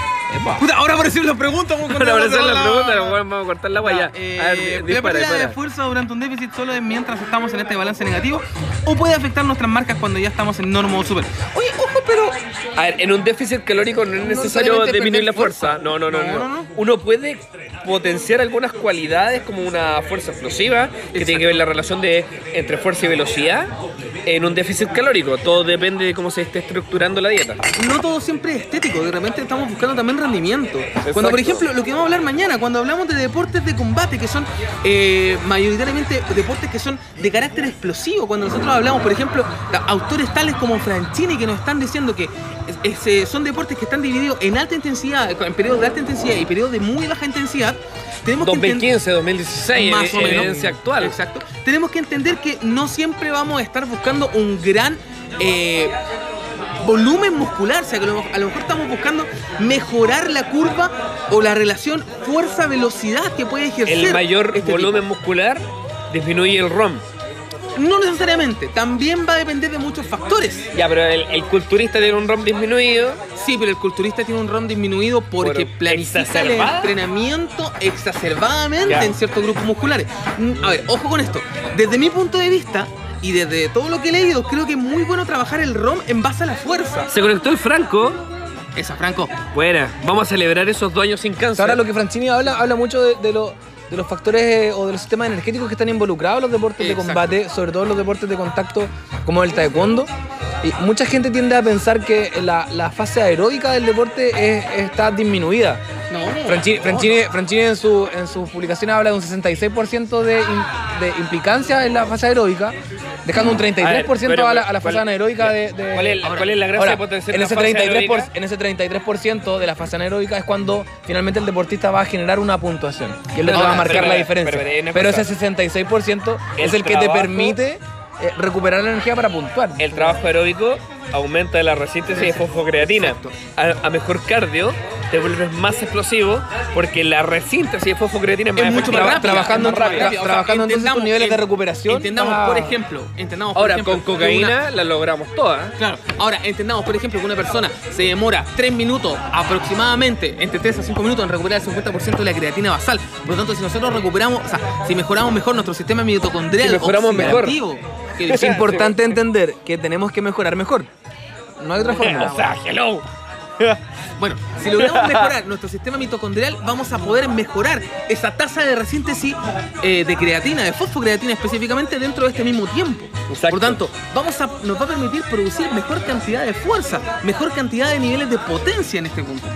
Puta, ahora aparecieron las preguntas. vamos a Para contar aparecer la la- pregunta, nos vamos a cortar la agua ya. Eh, A ver, la dispara, pérdida de dispara. esfuerzo durante un déficit solo es mientras estamos en este balance negativo o puede afectar nuestras marcas cuando ya estamos en normo o super. Oye, ojo, pero A ver, en un déficit calórico no es necesario necesariamente disminuir la perder fuerza. No, no, no, No, no, no, no. Uno puede potenciar algunas cualidades como una fuerza explosiva, que tiene que ver la relación de entre fuerza y velocidad en un déficit calórico. Todo depende de cómo se esté estructurando la dieta. no todo siempre es estético, de repente estamos buscando también rendimiento. Cuando, por ejemplo, lo que vamos a hablar mañana, cuando hablamos de deportes de combate, que son eh, mayoritariamente deportes que son de carácter explosivo, cuando nosotros hablamos, por ejemplo, autores tales como Franchini que nos están diciendo que es- eh, son deportes que están divididos en alta intensidad, en periodos de alta intensidad y periodos de muy baja intensidad, tenemos que entender- 2015, 2016, más o menos. evidencia actual. Exacto. Tenemos que entender que no siempre vamos a estar buscando un gran eh, volumen muscular. O sea, que a lo, mejor estamos buscando mejorar la curva o la relación fuerza-velocidad que puede ejercer. El mayor este volumen muscular disminuye el ROM. No necesariamente. También va a depender de muchos factores. Ya, pero el, el culturista tiene un ROM disminuido. Sí, pero el culturista tiene un ROM disminuido porque Por planifica el entrenamiento exacerbadamente Ya. en ciertos grupos musculares. Mm, A ver, ojo con esto. Desde mi punto de vista y desde todo lo que he leído, creo que es muy bueno trabajar el ROM en base a la fuerza. Se conectó el Franco. Esa, Franco. Buena, vamos a celebrar esos dos años sin cáncer. Ahora lo que Franchini habla, habla mucho de, de lo- de los factores eh, o de los sistemas energéticos que están involucrados en los deportes de combate, sobre todo en los deportes de contacto como el taekwondo. Y mucha gente tiende a pensar que la, la fase aeróbica del deporte es- está disminuida. No, Franchini, Franchini- Franchini en, su, en sus publicaciones habla de un 66% de, im- de implicancia en la fase aeróbica, dejando un 33% A ver, pero, a, la, a la ¿cuál- fase anaeróbica de, de- ¿Cuál es, Ahora, cuál es la gracia ahora, de potenciar en la ese, fase 33 por- en ese 33% de la fase anaeróbica es cuando finalmente el deportista va a generar una puntuación. Y es lo que va a marcar pero, la pero, diferencia. pero, pero, Pero, pero, ese 66% es el el que te permite eh, recuperar la energía para puntuar. El trabajo aeróbico aumenta la resistencia de fosfocreatina. A, a mejor cardio te vuelves más explosivo porque la resíntesis de fosfocreatina es más es mucho más rápido. trabajando es más en- rápido. trabajando entonces tus niveles de recuperación Entendamos, para- por ejemplo, entendamos, por Ahora, ejemplo, con cocaína una- la logramos todas. Claro, ahora entendamos, por ejemplo, que una persona se demora 3 minutos aproximadamente, entre 3 a 5 minutos, en recuperar el 50% de la creatina basal. Por lo tanto, si nosotros recuperamos, o sea, si mejoramos mejor nuestro sistema mitocondrial, Si mejoramos mejor. oxidativo, Es importante entender que tenemos que mejorar mejor. No hay otra forma. O sea, hello. Bueno, si logramos mejorar nuestro sistema mitocondrial, vamos a poder mejorar esa tasa de resíntesis eh, de creatina, de fosfocreatina específicamente, dentro de este mismo tiempo. Exacto. Por tanto, vamos a, nos va a permitir producir mejor cantidad de fuerza, mejor cantidad de niveles de potencia en este punto.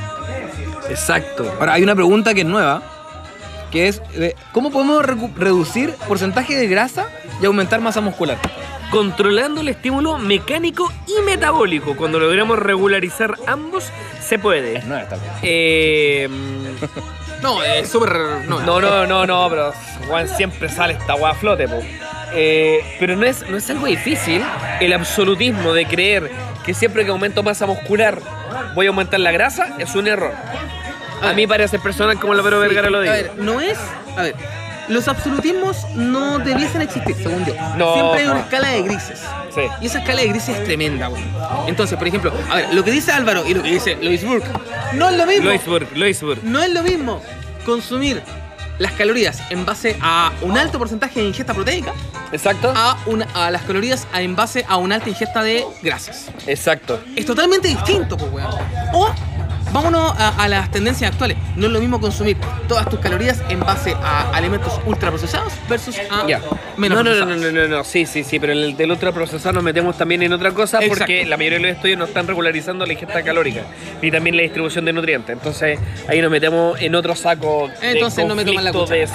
Exacto. Ahora, hay una pregunta que es nueva, que es, de, ¿cómo podemos reducir porcentaje de grasa y aumentar masa muscular? Controlando el estímulo mecánico y metabólico. Cuando logramos regularizar ambos, se puede. No, está bien. Eh, No, es súper. No, no, no, no, no, pero Juan siempre sale esta guay a flote, po. Eh, pero no es, no es algo difícil el absolutismo de creer que siempre que aumento masa muscular voy a aumentar la grasa, es un error. A mí parece personal como la Pero Vergara lo A dice. ver, no es. A ver, Los absolutismos no debiesen existir, según yo. No. Siempre hay una escala de grises. Sí. Y esa escala de grises es tremenda, weón. Entonces, por ejemplo, a ver, lo que dice Álvaro y lo que dice Lois Burke no es lo mismo. Loisburg, Loisburg. No es lo mismo consumir las calorías en base a un alto porcentaje de ingesta proteica Exacto. a, una, a las calorías en base a una alta ingesta de grasas. Exacto. Es totalmente distinto, pues, weón. O vámonos a, a las tendencias actuales. No es lo mismo consumir todas tus calorías en base a alimentos ultraprocesados versus a Ya. menos no, no, no, no, no, no, no, sí, sí, sí, pero en el del ultraprocesado nos metemos también en otra cosa porque la mayoría de los estudios no están regularizando la ingesta calórica ni también la distribución de nutrientes. Entonces ahí nos metemos en otro saco de Entonces no me toman la de.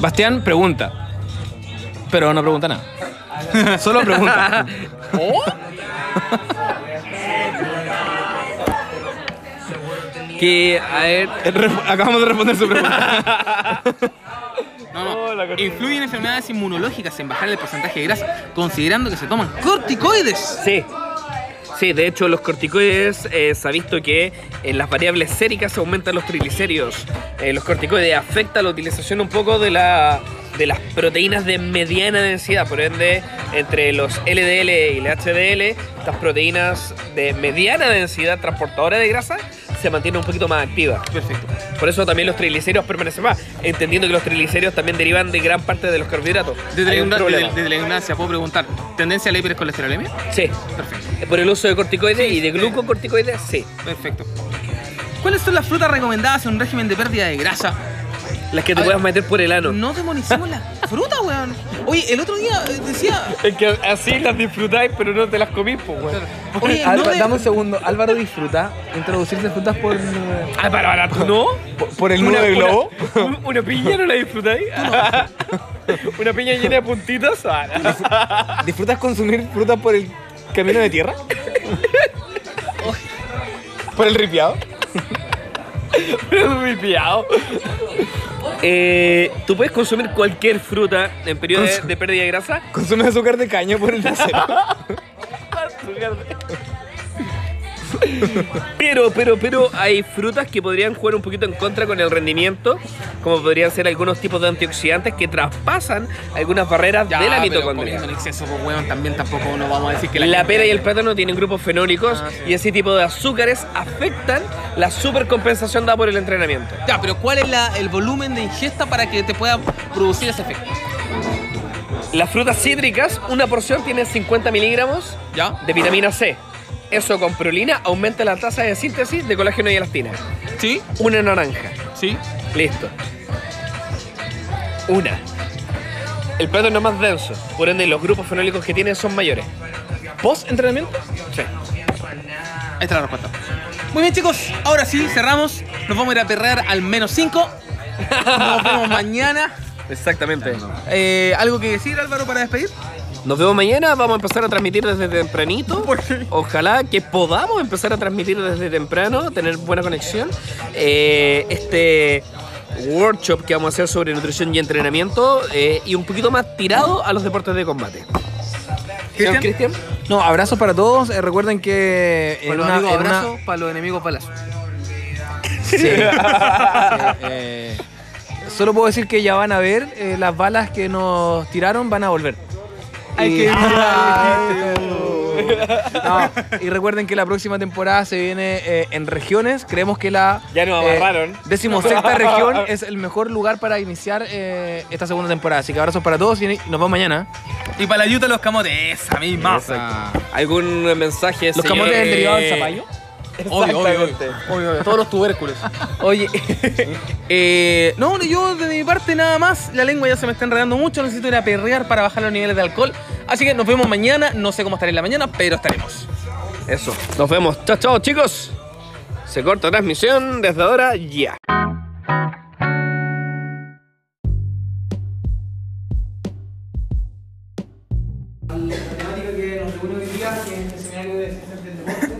Bastián pregunta. Pero no pregunta nada. Solo pregunta. ¿Oh? que, a ver, Acabamos de responder su pregunta. No, no. Oh. Influyen enfermedades inmunológicas en bajar el porcentaje de grasa, considerando que se toman corticoides. sí. Sí, de hecho los corticoides eh, se ha visto que en las variables séricas aumentan los triglicéridos. Eh, los corticoides afectan la utilización un poco de, la, de las proteínas de mediana densidad, por ende entre los LDL y el HDL, estas proteínas de mediana densidad transportadoras de grasa se mantienen un poquito más activas. Perfecto. Por eso también los triglicéridos permanecen más, entendiendo que los triglicéridos también derivan de gran parte de los carbohidratos. Desde la, desde, desde la ignorancia puedo preguntar, ¿tendencia a la hipercolesterolemia? Sí, Perfecto. por el uso de corticoides Sí, y de glucocorticoides, sí. Perfecto. ¿Cuáles son las frutas recomendadas en un régimen de pérdida de grasa? Las que te puedas meter por el ano. No demonicemos la fruta, weón. Oye, el otro día eh, decía. Es que así las disfrutáis, pero no te las comís, pues, weón. Oye, no de- dame un segundo. Álvaro disfruta introducirse frutas por, Ah, para, para, ¿tú no? por, por el nudo de globo. Una, una piña no la disfrutáis? una piña llena de puntitos. Ah, no. ¿Disfrutas consumir frutas por el camino de tierra? ¿Por el ripiado? Pero es muy pillado. Eh, Tú puedes consumir cualquier fruta en periodo de, de pérdida de grasa. ¿Consumes azúcar de caña por el trasero? Pero, pero, pero hay frutas que podrían jugar un poquito en contra con el rendimiento, como podrían ser algunos tipos de antioxidantes que traspasan algunas barreras Ya, de la pero mitocondria. comiendo en exceso, pues, weón, también tampoco no vamos a decir que La, pera y el plátano tienen grupos fenólicos Ah, sí. y ese tipo de azúcares afectan la supercompensación dada por el entrenamiento. Ya, pero ¿cuál es la- el volumen de ingesta para que te pueda producir ese efecto? Las frutas cítricas, una porción tiene 50 miligramos ¿Ya? de vitamina C. Eso con prolina aumenta la tasa de síntesis de colágeno y elastina. ¿Sí? Una naranja. ¿Sí? Listo. Una. El plátano es más denso, por ende los grupos fenólicos que tiene son mayores. ¿Post-entrenamiento? Sí. Ahí está la respuesta. Muy bien, chicos. Ahora sí, cerramos. Nos vamos a ir a perrear al menos 5. Nos vemos mañana. Exactamente. Eh, ¿Algo que decir, Álvaro, para despedir? Nos vemos mañana, vamos a empezar a transmitir desde tempranito. Ojalá que podamos empezar a transmitir desde temprano, tener buena conexión. Eh, este workshop que vamos a hacer sobre nutrición y entrenamiento eh, y un poquito más tirado a los deportes de combate. Cristian. Cristian? No, abrazos para todos. Eh, recuerden que Para los una, amigos, una-. Para los enemigos, balazo. Sí. Eh, eh, solo puedo decir que ya van a ver eh, las balas que nos tiraron van a volver. Ay, Y- qué No, y recuerden que la próxima temporada se viene eh, en regiones. Creemos que la Ya nos amarraron. decimosexta región es el mejor lugar para iniciar eh, esta segunda temporada. Así que abrazos para todos y nos vemos mañana. Y para la yuta los camotes, esa misma. Exacto. ¿Algún mensaje? Los señor? camotes del Eh, derivado del zapallo. Obvio, obvio, obvio. Obvio, obvio. Todos los tubérculos. Oye, eh, no, yo de mi parte nada más. La lengua ya se me está enredando mucho. Necesito ir a perrear para bajar los niveles de alcohol. Así que nos vemos mañana. No sé cómo estaré en la mañana, pero estaremos. Eso. Nos vemos. Chao, chao, chicos. Se corta transmisión desde ahora ya. temática que nos reúne hoy día, que es el seminario de ciencias del deporte,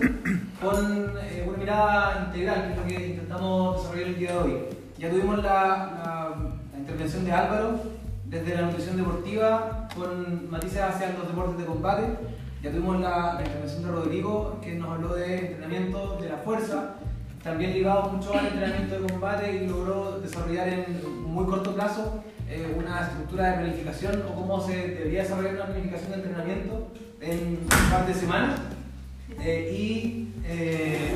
con eh, una mirada integral, que es lo que intentamos desarrollar el día de hoy. Ya tuvimos la, la- la intervención de Álvaro desde la nutrición deportiva, con matices hacia los deportes de combate. Ya tuvimos la, la intervención de Rodrigo, que nos habló de entrenamiento de la fuerza, también ligado mucho al entrenamiento de combate y logró desarrollar en muy corto plazo eh, una estructura de planificación o cómo se debería desarrollar una planificación de entrenamiento en un par de semanas. Eh, y eh,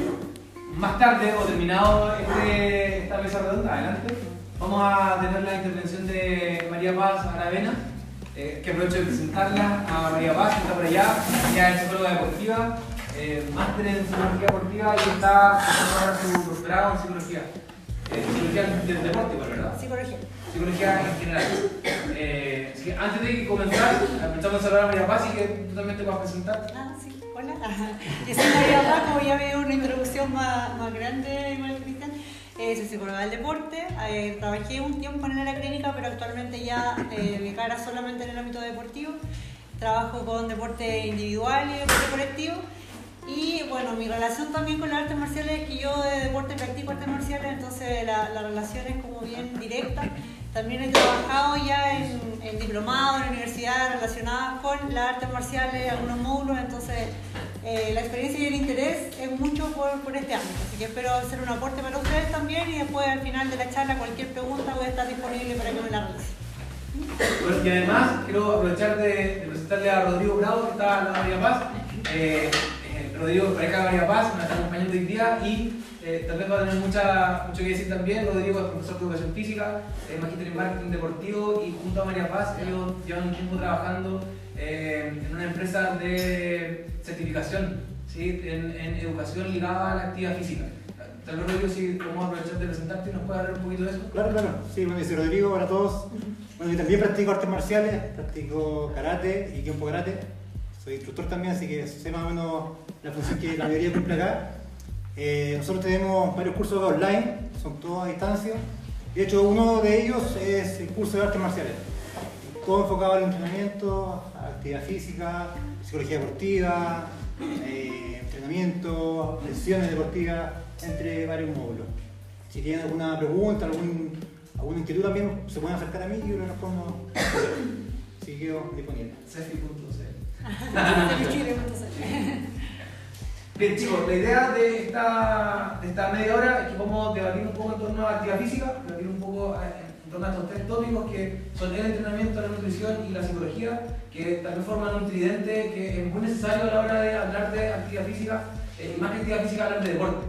más tarde, o terminado este, esta mesa redonda, adelante, vamos a tener la intervención de María Paz Aravena, que aprovecho de presentarla a María Paz, que está por allá, ella es psicóloga deportiva, máster en psicología deportiva y está haciendo su doctorado en psicología. psicología del deporte, ¿verdad? Psicología psicología en general. Eh, así que antes de comenzar, aprovechamos a saludar a María Paz y que tú también te vas a presentar. Ah, sí, hola. Yo soy María como ya veo una introducción más, más grande, igual Cristian. Eh, soy psicóloga del deporte, eh, trabajé un tiempo en la clínica, pero actualmente ya eh, mi cara solamente en el ámbito deportivo. Trabajo con deporte individual y deporte colectivo. Y bueno, mi relación también con las artes marciales es que yo de deporte practico artes marciales, entonces la, la relación es como bien directa. También he trabajado ya en, en diplomado en universidades relacionadas con las artes marciales, algunos módulos, entonces eh, la experiencia y el interés es mucho por, por, este ámbito. Así que espero hacer un aporte para ustedes también y después al final de la charla cualquier pregunta voy a estar disponible para que me la realicen. Y además quiero aprovechar de, de, presentarle a Rodrigo Bravo, que está a la María Paz. Eh, eh, Rodrigo, pareja de María Paz, me está acompañando hoy día y eh, tal vez va a tener mucha, mucho que decir también. Rodrigo es profesor de educación física, es magíster en marketing deportivo y junto a María Paz ellos llevan un tiempo trabajando eh, en una empresa de certificación ¿sí? en, educación ligada a la actividad física. Tal vez Rodrigo, si podemos aprovechar de presentarte y nos puedes hablar un poquito de eso. Claro, claro. Sí, bueno, dice Rodrigo para todos. Bueno, yo también practico artes marciales, practico karate y kempo karate. Soy instructor también, así que sé más o menos la función que la mayoría cumple acá. Eh, nosotros tenemos varios cursos online, son todos a distancia. De hecho, uno de ellos es el curso de artes marciales. Todo enfocado al entrenamiento, actividad física, psicología deportiva, eh, entrenamiento, lesiones deportivas, entre varios módulos. Si tienen alguna pregunta, algún, alguna inquietud también, se pueden acercar a mí y yo les respondo. Si quedo disponible. Bien chicos, la idea de esta, de esta media hora es que vamos a debatir un poco en torno a la actividad física, debatir un poco en torno a estos tres tópicos que son el entrenamiento, la nutrición y la psicología, que también forman un tridente que es muy necesario a la hora de hablar de actividad física, eh, más que actividad física hablar de deporte.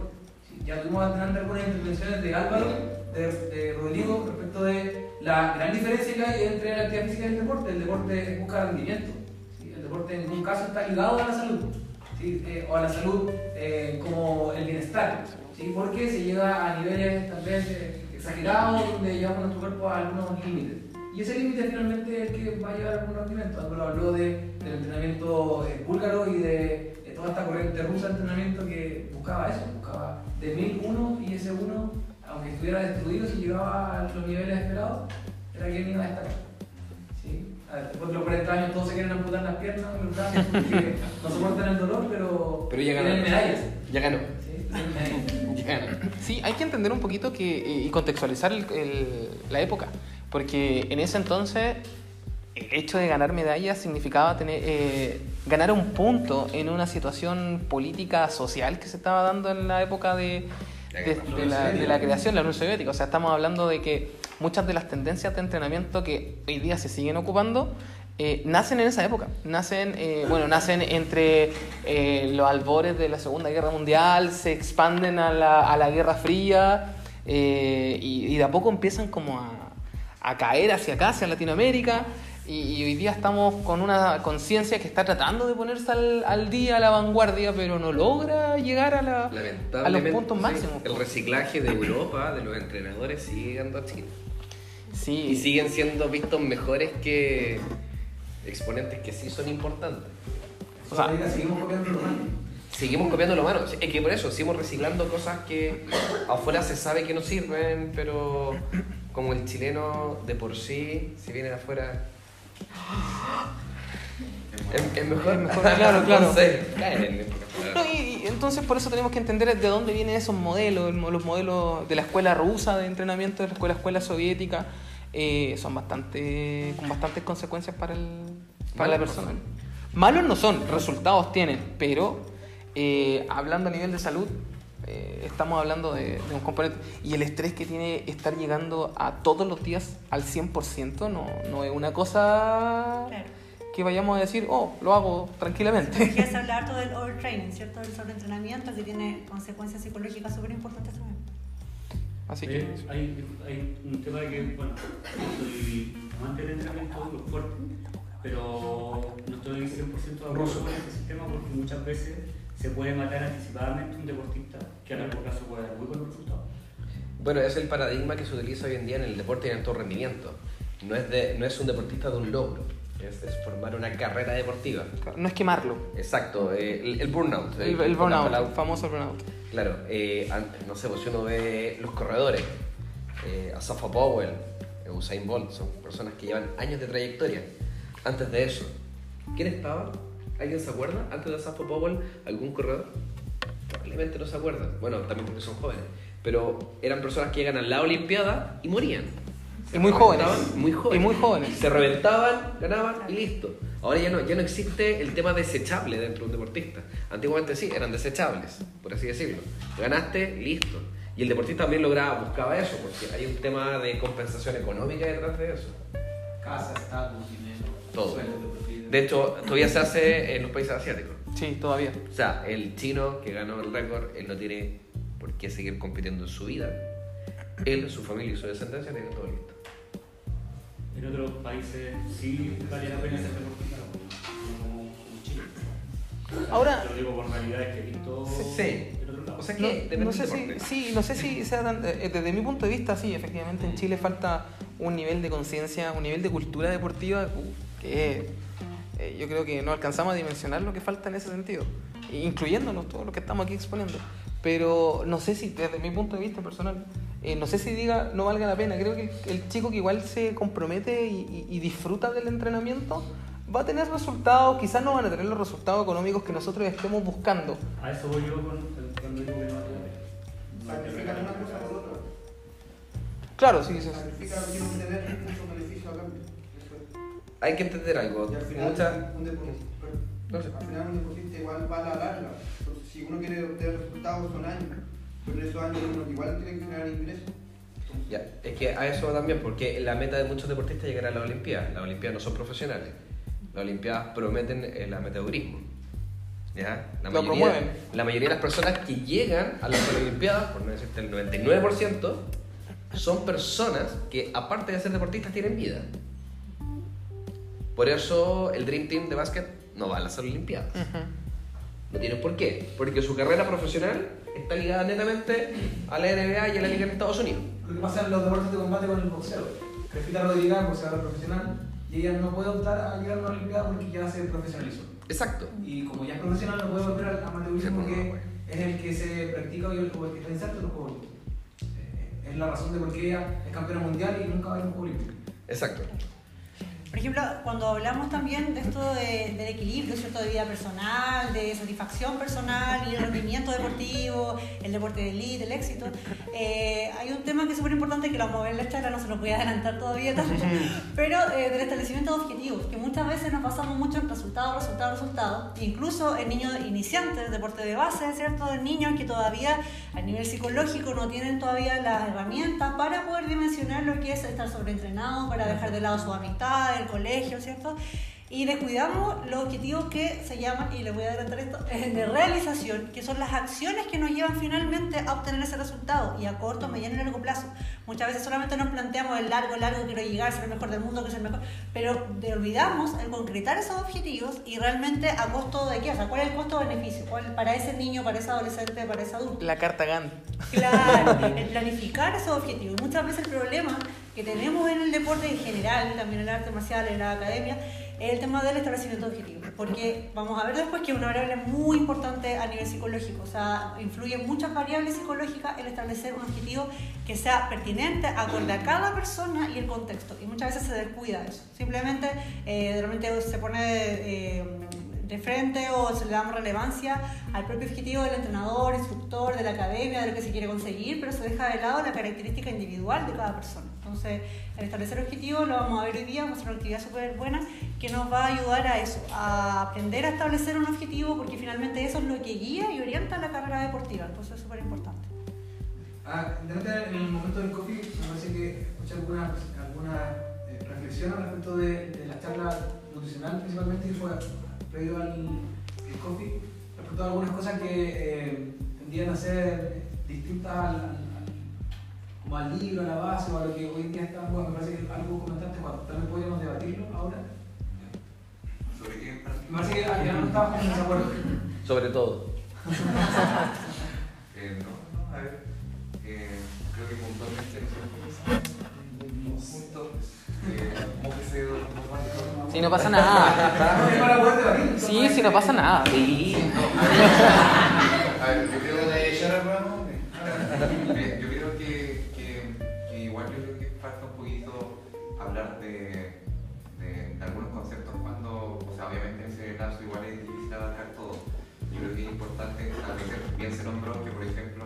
Ya tuvimos antes algunas intervenciones de Álvaro, de, de Rodrigo, respecto de la gran diferencia que hay entre la actividad física y el deporte. El deporte busca rendimiento, ¿sí? el deporte en ningún caso está ligado a la salud. ¿Sí? Eh, o a la salud eh, como el bienestar, ¿sí? porque se llega a niveles vez eh, exagerados donde llevamos nuestro cuerpo a algunos límites. Y ese límite finalmente es el que va a llevar a algún rendimiento. Álvaro habló de, del entrenamiento búlgaro y de, de, toda esta corriente rusa de entrenamiento que buscaba eso, buscaba de 1001 y ese uno, aunque estuviera destruido, si llegaba a los niveles esperados, era quien iba a destacar. Después de los 40 años todos se quieren amputar las piernas, brazos, porque no soportan el dolor, pero, pero ya tienen medallas. Ya ganó. ¿sí? Ya ganó. Sí, hay que entender un poquito que, y contextualizar el, el, la época, porque en ese entonces el hecho de ganar medallas significaba tener, eh, ganar un punto en una situación política social que se estaba dando en la época de, de, de, la, de la creación de la Unión Soviética. O sea, estamos hablando de que muchas de las tendencias de entrenamiento que hoy día se siguen ocupando eh, nacen en esa época. Nacen, eh, bueno, nacen entre eh, los albores de la Segunda Guerra Mundial, se expanden a la, a la Guerra Fría y, y, de a poco empiezan como a, a, caer hacia acá, hacia Latinoamérica. Y, y hoy día estamos con una conciencia que está tratando de ponerse al, al, día, a la vanguardia, pero no logra llegar a, la, a los puntos máximos. El reciclaje de Europa, de los entrenadores, sigue llegando a Chile. Sí. Y siguen siendo vistos mejores que exponentes que sí son importantes. O sea, seguimos copiando lo malo. Seguimos copiando lo malo. Es que por eso seguimos reciclando cosas que afuera se sabe que no sirven, pero como el chileno de por sí, si viene de afuera. Es, mejor, mejor, claro, claro. No y, y, entonces por eso tenemos que entender de dónde vienen esos modelos, los modelos de la escuela rusa de entrenamiento, de la escuela, escuela soviética, eh, son bastante, con bastantes consecuencias para, el, para la persona. Malos no son, resultados tienen, pero eh, hablando a nivel de salud, Eh, estamos hablando de, de un componente. Y el estrés que tiene estar llegando a todos los días al 100% no, no es una cosa Claro. que vayamos a decir, oh, lo hago tranquilamente. Porque se habla harto del overtraining, ¿cierto? Del sobreentrenamiento que tiene consecuencias psicológicas súper importantes también. Así Eh, que, hay, hay un tema de que, bueno, soy amante del entrenamiento fuerte, pero no estoy 100% de acuerdo con este sistema porque muchas veces se puede matar anticipadamente un deportista que a largo plazo puede dar muy buenos resultados. Bueno, es el paradigma que se utiliza hoy en día en el deporte y en alto rendimiento. No es, de, no es un deportista de un logro, es, es formar una carrera deportiva. no es quemarlo. Exacto, eh, el, el burnout. El, el la burnout, el famoso burnout. Claro, eh, antes, no sé, pues si uno ve los corredores, eh, Asafa Powell, Usain Bolt, son personas que llevan años de trayectoria. Antes de eso, ¿quién estaba? ¿Alguien se acuerda? Antes de Asafa Powell, ¿algún corredor? Probablemente no se acuerdan. Bueno, también porque son jóvenes. Pero eran personas que llegan a la Olimpiada y morían. Y muy jóvenes. Muy jóvenes. Y muy jóvenes. Se reventaban, ganaban y listo. Ahora ya no, ya no existe el tema desechable dentro de un deportista. Antiguamente sí, eran desechables, por así decirlo. Ganaste, listo. Y el deportista también lograba, buscaba eso, porque hay un tema de compensación económica detrás de eso. Casa, estatus, dinero, Todo. sueldo de hecho, todavía se hace en los países asiáticos. Sí, todavía. O sea, el chino que ganó el récord, él no tiene por qué seguir compitiendo en su vida. Él, su familia y su descendencia tienen todo listo. En otros países sí vale la pena ser deportista, no como en Chile. O sea, Ahora- Te lo digo por realidades que he visto Sí. O sea No, que depende no sé si, sí, no sé si sea tan- eh, desde mi punto de vista, sí, efectivamente en Chile falta un nivel de conciencia, un nivel de cultura deportiva uh, que eh, yo creo que no alcanzamos a dimensionar lo que falta en ese sentido, incluyéndonos todos los que estamos aquí exponiendo. Pero no sé si, desde mi punto de vista personal, eh, no sé si diga no valga la pena. Creo que el, el chico que igual se compromete y, y- y disfruta del entrenamiento va a tener resultados, quizás no van a tener los resultados económicos que nosotros estemos buscando, A eso voy yo con, cuando digo que no vale la pena. Sacrificar una cosa por otra. Claro, sí, sí. quiero tener muchos Hay que entender algo. Y al final, Mucha- un deportista, No sé. al final un deportista igual va a la larga. Entonces, si uno quiere obtener resultados son años, pero en esos años uno igual tiene que generar ingresos. Entonces, Ya, es que a eso también, porque la meta de muchos deportistas es llegar a la Olimpiada. Las Olimpiadas no son profesionales. Las Olimpiadas prometen el amateurismo. ¿Ya? La Lo mayoría, promueven. La mayoría de las personas que llegan a las Olimpiadas, por no decirte el 99%, son personas que, aparte de ser deportistas, tienen vida. Por eso el Dream Team de básquet no va a las Olimpiadas. No tienen por qué. Porque su carrera profesional está ligada netamente a la NBA y a la Liga en Estados Unidos. Lo que pasa en los deportes de combate con el boxeo. Crefita Rodríguez, boxeadora profesional, y ella no puede optar a llegar a una Olimpiada porque ya se profesionalizó. Exacto. Y como ya es profesional, no puede volver al amateurismo Sí, pues, que no, pues. es el que se practica hoy o el que está inserto en los Juegos Olímpicos. Eh, Es la razón de por qué ella es campeona mundial y nunca va a ir a un Juego Olímpico. Exacto. Por ejemplo, cuando hablamos también de esto de- del equilibrio, ¿cierto? De vida personal, de satisfacción personal y el rendimiento deportivo, el deporte de elite, el éxito, eh, hay un tema que es súper importante que lo vamos a ver en la charla, no se lo voy a adelantar todavía tanto, pero eh, del establecimiento de objetivos, que muchas veces nos basamos mucho en resultados, resultados, resultados, incluso en niños iniciantes, deporte de base, ¿cierto? En niños que todavía a nivel psicológico no tienen todavía las herramientas para poder dimensionar lo que es estar sobreentrenado, para dejar de lado sus amistades, el colegio, ¿cierto? Y descuidamos los objetivos que se llaman, y les voy a adelantar esto, de realización, que son las acciones que nos llevan finalmente a obtener ese resultado, y a corto, mediano y largo plazo. Muchas veces solamente nos planteamos el largo, largo, quiero llegar, ser el mejor del mundo, que es el mejor, pero de- olvidamos el concretar esos objetivos y realmente a costo de qué, o sea, cuál es el costo-beneficio, cuál para ese niño, para ese adolescente, para ese adulto. La carta Gantt. Claro, el planificar esos objetivos. Muchas veces el problema que tenemos en el deporte en general, también en el arte marcial, en la academia, es el tema del establecimiento de objetivos. Porque vamos a ver después que es una variable muy importante a nivel psicológico. O sea, influyen muchas variables psicológicas el establecer un objetivo que sea pertinente, acorde a cada persona y el contexto. Y muchas veces se descuida eso. Simplemente, eh, de repente se pone... eh, de frente o se le damos relevancia al propio objetivo del entrenador, instructor, de la academia, de lo que se quiere conseguir, pero se deja de lado la característica individual de cada persona. Entonces, el establecer objetivos lo vamos a ver hoy día, vamos a hacer una actividad súper buena que nos va a ayudar a eso, a aprender a establecer un objetivo, porque finalmente eso es lo que guía y orienta la carrera deportiva, entonces es súper importante. Ah, en el momento del coffee, me parece que escuché alguna, alguna eh, reflexión al respecto de, de la charla nutricional, principalmente, que fue previo al el coffee, respecto a algunas cosas que eh, tendían a ser distintas al, al- al- como al libro, a la base o a lo que hoy en día está. Bueno, me parece que algo comentaste, bueno, también podríamos debatirlo ahora. ¿Sobre qué? Me parece que ya no estábamos en desacuerdo. Sobre todo. Eh, no, no, a ver. Eh, creo que puntualmente un punto eh, como que se Sí, no pasa nada. Sí, sí, no pasa nada. Sí. Yo creo que, que- igual yo creo que falta un poquito hablar de, de- algunos conceptos cuando, o sea, obviamente en ese lapso igual es difícil abarcar todo. Yo creo que es importante establecer, bien se nombró que por ejemplo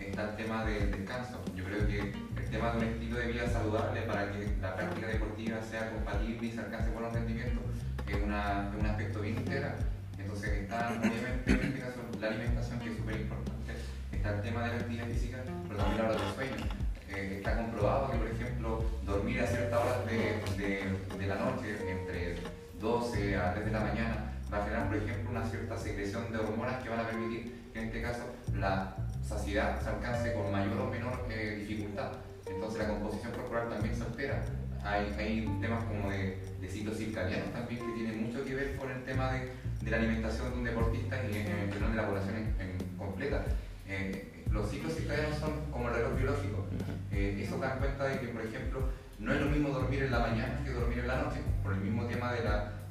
está el tema del descanso. Yo creo que tema de un estilo de vida saludable para que la práctica deportiva sea compatible y se alcance buenos rendimientos es, un aspecto bien integral. Entonces está obviamente en este caso la alimentación que es súper importante, está el tema de la actividad física, pero también la hora del sueño. Eh, está comprobado que por ejemplo dormir a ciertas horas de la noche, entre 12 a 3 de la mañana, va a generar por ejemplo una cierta secreción de hormonas que van a permitir que en este caso la saciedad se alcance con mayor o menor eh, dificultad. Entonces la composición corporal también se altera. Hay, temas como de, ciclos circadianos también que tienen mucho que ver con el tema de, la alimentación de un deportista y en, en general de la población completa. Eh, los ciclos circadianos son como el reloj biológico. Eh, eso da cuenta de que, por ejemplo, no es lo mismo dormir en la mañana que dormir en la noche, por el mismo tema de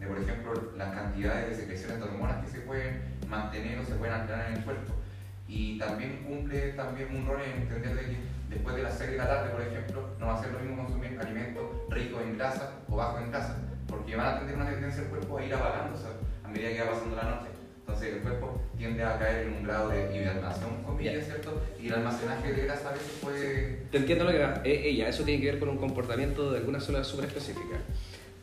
por ejemplo, las cantidades de secreciones de hormonas que se pueden mantener o se pueden alterar en el cuerpo. Y también cumple también un rol en entender de que después de las 6 de la tarde, por ejemplo, no va a ser lo mismo consumir alimentos ricos en grasa o bajos en grasa, porque van a tener una tendencia el cuerpo a ir apagándose a medida que va pasando la noche. Entonces el cuerpo tiende a caer en un grado de hibernación, comillas, ¿cierto? Y el almacenaje de grasa a veces puede... Te entiendo lo que va. Eh, ella, eso tiene que ver con un comportamiento de alguna zona súper específica.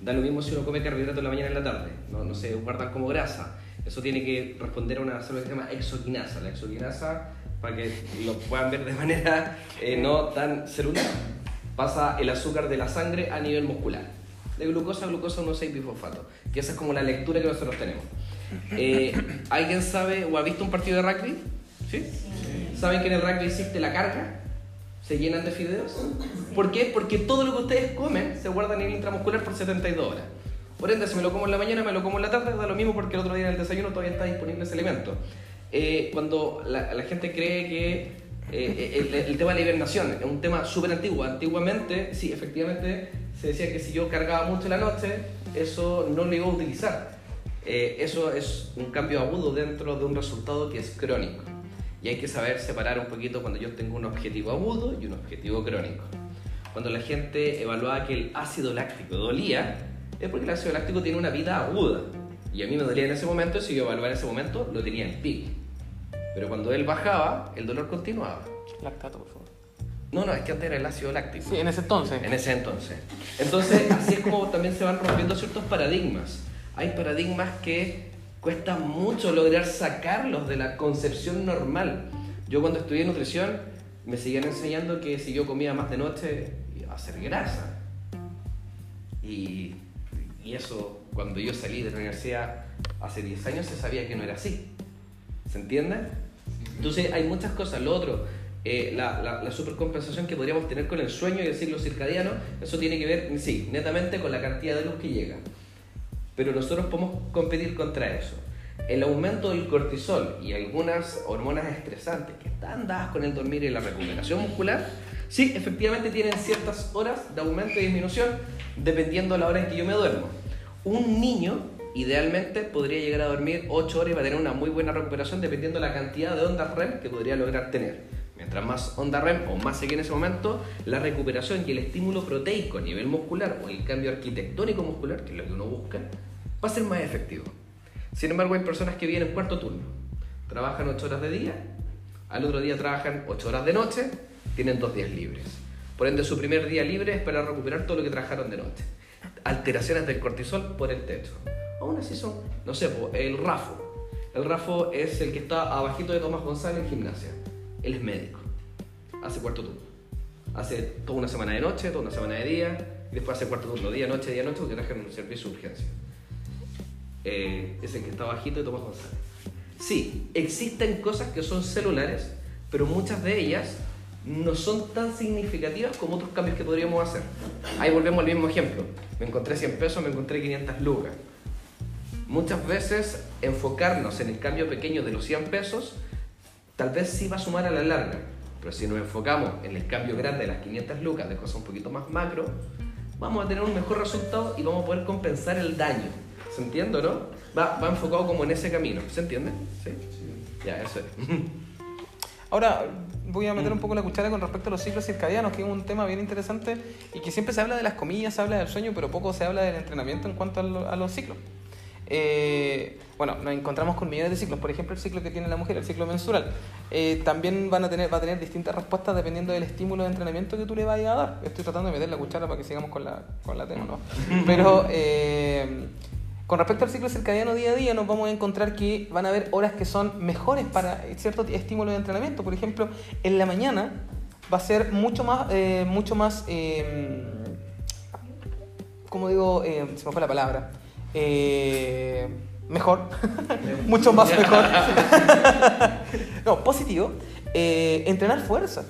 Da lo mismo si uno come carbohidratos en la mañana y en la tarde, no, no se guardan como grasa. Eso tiene que responder a una célula que se llama exoquinasa. La exoquinasa, para que lo puedan ver de manera eh, no tan celular, pasa el azúcar de la sangre a nivel muscular. De glucosa a glucosa 1,6 bifosfato, que esa es como la lectura que nosotros tenemos. Eh, ¿Alguien sabe o ha visto un partido de rugby? ¿Sí? ¿Saben que en el rugby existe la carga? ¿Se llenan de fideos? ¿Por qué? Porque todo lo que ustedes comen se guarda a nivel intramuscular por 72 horas. Por ende, si me lo como en la mañana, me lo como en la tarde, da lo mismo porque el otro día en el desayuno todavía está disponible ese alimento. Eh, cuando la, la gente cree que eh, el, el tema de la hibernación es un tema súper antiguo. Antiguamente, sí, efectivamente, se decía que si yo cargaba mucho en la noche, eso no lo iba a utilizar. Eh, eso es un cambio agudo dentro de un resultado que es crónico. Y hay que saber separar un poquito cuando yo tengo un objetivo agudo y un objetivo crónico. Cuando la gente evaluaba que el ácido láctico dolía, es porque el ácido láctico tiene una vida aguda. Y a mí me dolía en ese momento, si yo evaluaba en ese momento, lo tenía en pic. Pero cuando él bajaba, el dolor continuaba. Lactato, por favor. No, no, es que antes era el ácido láctico. Sí, en ese entonces. En ese entonces. Entonces, así es como también se van rompiendo ciertos paradigmas. Hay paradigmas que cuesta mucho lograr sacarlos de la concepción normal. Yo cuando estudié nutrición me seguían enseñando que si yo comía más de noche iba a ser grasa. Y, y eso, cuando yo salí de la universidad hace 10 años, se sabía que no era así. ¿Se entiende? Entonces hay muchas cosas. Lo otro, eh, la, la, la supercompensación que podríamos tener con el sueño y el ciclo circadiano, eso tiene que ver, sí, netamente con la cantidad de luz que llega. Pero nosotros podemos competir contra eso. El aumento del cortisol y algunas hormonas estresantes que están dadas con el dormir y la recuperación muscular, sí, efectivamente tienen ciertas horas de aumento y disminución dependiendo de la hora en que yo me duermo. Un niño idealmente podría llegar a dormir 8 horas y va a tener una muy buena recuperación dependiendo de la cantidad de ondas REM que podría lograr tener. Mientras más onda REM o más se en ese momento, la recuperación y el estímulo proteico a nivel muscular o el cambio arquitectónico muscular, que es lo que uno busca, va a ser más efectivo. Sin embargo, hay personas que vienen cuarto turno, trabajan 8 horas de día, al otro día trabajan 8 horas de noche, tienen dos días libres. Por ende, su primer día libre es para recuperar todo lo que trabajaron de noche. Alteraciones del cortisol por el techo. Aún así son, no sé, el RAFO. El RAFO es el que está abajito de Tomás González en gimnasia. Él es médico. Hace cuarto turno. Hace toda una semana de noche, toda una semana de día, y después hace cuarto turno, día, noche, día, noche, porque trabajan en un servicio de urgencia. Eh, es el que está abajito de Tomás González. Sí, existen cosas que son celulares, pero muchas de ellas no son tan significativas como otros cambios que podríamos hacer. Ahí volvemos al mismo ejemplo. Me encontré 100 pesos, me encontré 500 lucas. Muchas veces enfocarnos en el cambio pequeño de los 100 pesos tal vez sí va a sumar a la larga, pero si nos enfocamos en el cambio grande de las 500 lucas, de cosas un poquito más macro, vamos a tener un mejor resultado y vamos a poder compensar el daño. ¿Se entiende, no? Va, va enfocado como en ese camino. ¿Se entiende? Sí. Ya, eso es. Ahora voy a meter un poco la cuchara con respecto a los ciclos circadianos, que es un tema bien interesante y que siempre se habla de las comillas, se habla del sueño, pero poco se habla del entrenamiento en cuanto a, lo- a los ciclos. Eh, bueno, nos encontramos con millones de ciclos, por ejemplo el ciclo que tiene la mujer, el ciclo menstrual. Eh, también van a tener, va a tener distintas respuestas dependiendo del estímulo de entrenamiento que tú le vayas a dar. Estoy tratando de meter la cuchara para que sigamos con la, con la tema, ¿no? Pero eh, con respecto al ciclo circadiano día a día, nos vamos a encontrar que van a haber horas que son mejores para cierto estímulo de entrenamiento. Por ejemplo, en la mañana va a ser mucho más, mucho más, ¿cómo digo? Se me fue la palabra. Eh, mejor, mucho más mejor. no, positivo. eh, entrenar fuerza.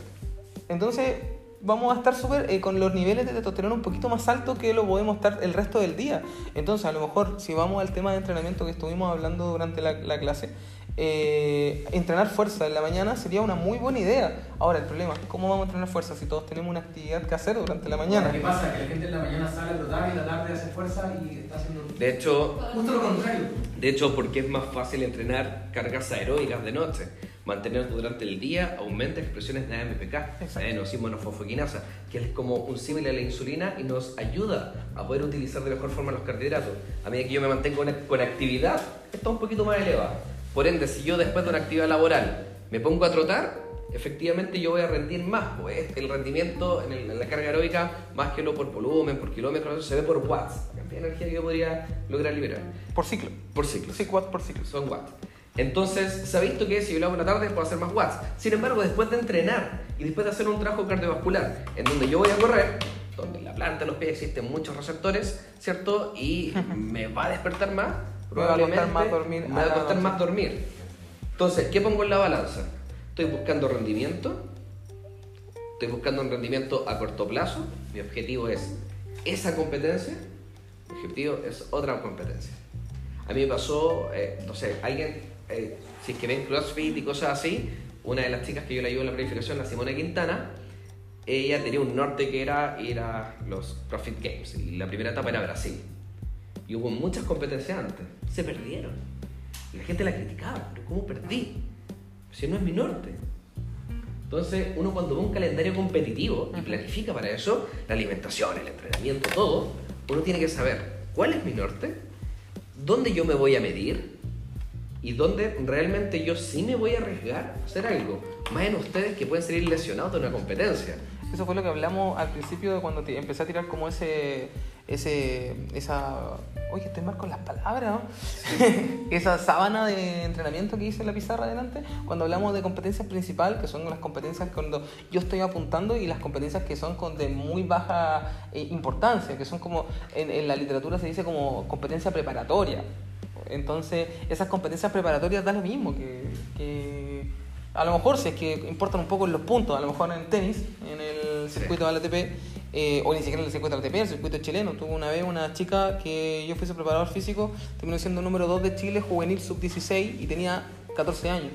Entonces vamos a estar súper eh, con los niveles de testosterona un poquito más altos que lo podemos estar el resto del día. Entonces a lo mejor si vamos al tema de entrenamiento que estuvimos hablando durante la, la clase, eh, entrenar fuerza en la mañana sería una muy buena idea. Ahora el problema es cómo vamos a entrenar fuerza si todos tenemos una actividad que hacer durante la mañana. ¿Qué pasa? Que la gente en la mañana sale a trotar y en la tarde hace fuerza y está haciendo De hecho, justo lo contrario. de hecho, porque es más fácil entrenar cargas aeróbicas de noche. Mantener durante el día aumenta expresiones de AMPK, adenosina monofosfoquinasa, que es como un símil a la insulina y nos ayuda a poder utilizar de mejor forma los carbohidratos. A medida que yo me mantengo con- actividad, está un poquito más elevada. Por ende, si yo después de una actividad laboral me pongo a trotar, efectivamente yo voy a rendir más. Pues el rendimiento en, el- en la carga aeróbica, más que lo por volumen, por kilómetros, eso se ve por watts. La cantidad de energía que yo podría lograr liberar. Por ciclo. Por ciclo. Sí, watts por ciclo. Son watts. Entonces, se ha visto que si yo lo hago en la tarde puedo hacer más watts. Sin embargo, después de entrenar y después de hacer un trabajo cardiovascular, en donde yo voy a correr, donde en la planta de los pies existen muchos receptores, ¿cierto? Y me va a despertar más, Me va a costar probablemente más dormir me va a costar más dormir. Entonces, ¿qué pongo en la balanza? Estoy buscando rendimiento, estoy buscando un rendimiento a corto plazo, mi objetivo es esa competencia, mi objetivo es otra competencia. A mí me pasó, eh, no sé, alguien, eh, si es que ven CrossFit y cosas así, una de las chicas que yo le ayudo en la planificación, la Simona Quintana, ella tenía un norte que era ir a los CrossFit Games y la primera etapa era Brasil. Y hubo muchas competencias antes, se perdieron. Y la gente la criticaba, pero ¿cómo perdí? Si no es mi norte. Entonces, uno cuando ve un calendario competitivo y planifica para eso, la alimentación, el entrenamiento, todo, uno tiene que saber cuál es mi norte, dónde yo me voy a medir y dónde realmente yo sí me voy a arriesgar a hacer algo. Más en ustedes que pueden salir lesionados de una competencia. Eso fue lo que hablamos al principio cuando empecé a tirar como ese, ese, esa, oye, estoy mal con las palabras, ¿no? esa sábana de entrenamiento que hice en la pizarra adelante, cuando hablamos de competencias principal, que son las competencias cuando yo estoy apuntando y las competencias que son con de muy baja eh, importancia, que son como, en, en la literatura se dice como competencia preparatoria. Entonces, esas competencias preparatorias da lo mismo que, que a lo mejor si es que importan un poco los puntos, a lo mejor en tenis, en el circuito de la ATP, eh, o ni siquiera en el circuito de la ATP, en el circuito chileno. Tuve una vez una chica que yo fuese preparador físico, terminó siendo número 2 de Chile, juvenil sub-16 y tenía 14 años.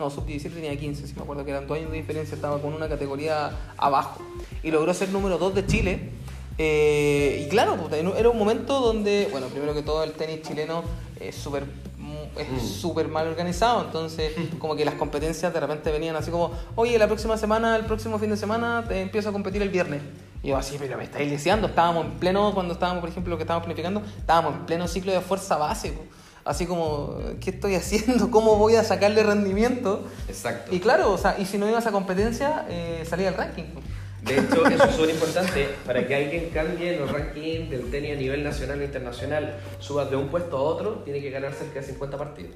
No, sub-17 tenía 15, si me acuerdo que eran dos años de diferencia, estaba con una categoría abajo. Y logró ser número 2 de Chile. Eh, y claro, era un momento donde, bueno, primero que todo el tenis chileno es súper mm, es súper mal organizado, entonces como que las competencias de repente venían así como, oye, la próxima semana, el próximo fin de semana, te empiezo a competir el viernes. Y yo así, pero me estáis deseando, estábamos en pleno, cuando estábamos, por ejemplo, lo que estábamos planificando, estábamos en pleno ciclo de fuerza base. así como, ¿qué estoy haciendo? ¿Cómo voy a sacarle rendimiento? Exacto. Y claro, o sea, y si no ibas a competencia, eh, salía del ranking. De hecho, eso es súper importante para que alguien cambie los rankings del tenis a nivel nacional e internacional, suba de un puesto a otro, tiene que ganar cerca de 50 partidos.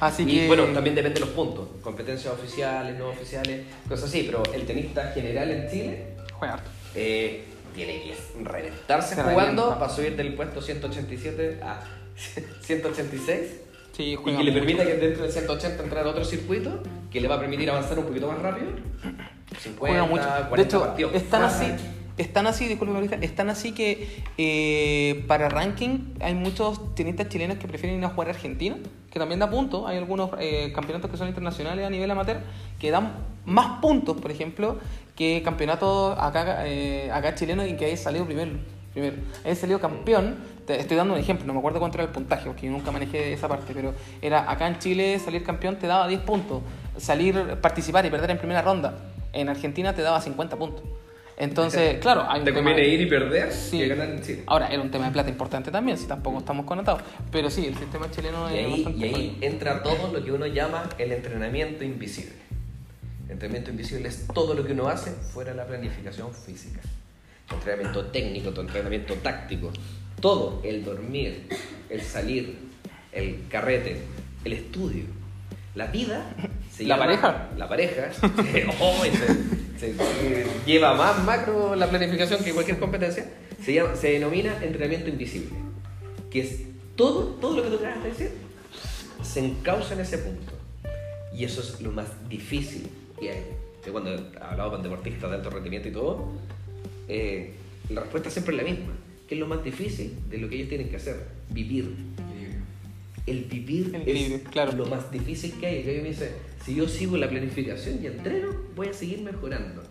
Así y que. bueno, también depende de los puntos, competencias oficiales, no oficiales, cosas así, pero el tenista general en Chile Juega eh, tiene que reventarse Se jugando revienta. para subir del puesto 187 a 186 Sí, y que le permita que dentro del 180 entrar a otro circuito que le va a permitir avanzar un poquito más rápido. 50, Juega mucho. 40 De hecho, partidos. es tan así, es tan así, disculpe, es tan así que eh, para ranking hay muchos tenistas chilenos que prefieren ir a jugar a Argentina, que también da puntos. Hay algunos eh, campeonatos que son internacionales a nivel amateur que dan más puntos, por ejemplo, que campeonatos acá, eh, acá chilenos y que hay salido primero. primero. Hay salido campeón. Te estoy dando un ejemplo, no me acuerdo cuánto era el puntaje, porque yo nunca manejé esa parte, pero era acá en Chile salir campeón te daba 10 puntos, salir, participar y perder en primera ronda. En Argentina te daba 50 puntos. Entonces, claro, hay Te conviene de- ir y perder Sí. que ganar en Chile. Ahora, era un tema de plata importante también, si tampoco estamos conectados. Pero sí, el sistema chileno Y es ahí, bastante y ahí entra todo lo que uno llama el entrenamiento invisible. El entrenamiento invisible es todo lo que uno hace fuera de la planificación física. Tu entrenamiento técnico, tu entrenamiento táctico, todo, el dormir, el salir, el carrete, el estudio. La vida se ¿La pareja? La pareja oh, se, se- se lleva más macro la planificación que cualquier competencia. Se, llama- se denomina entrenamiento invisible. Que es todo, todo lo que tú acabas de decir se encausa en ese punto. Y eso es lo más difícil que hay. Yo cuando he hablado con deportistas de alto rendimiento y todo, eh, la respuesta siempre es la misma. ¿Qué es lo más difícil de lo que ellos tienen que hacer? Vivir. El vivir El equilibrio, es claro. lo más difícil que hay. Que ellos me dicen, si yo sigo la planificación y entreno, voy a seguir mejorando.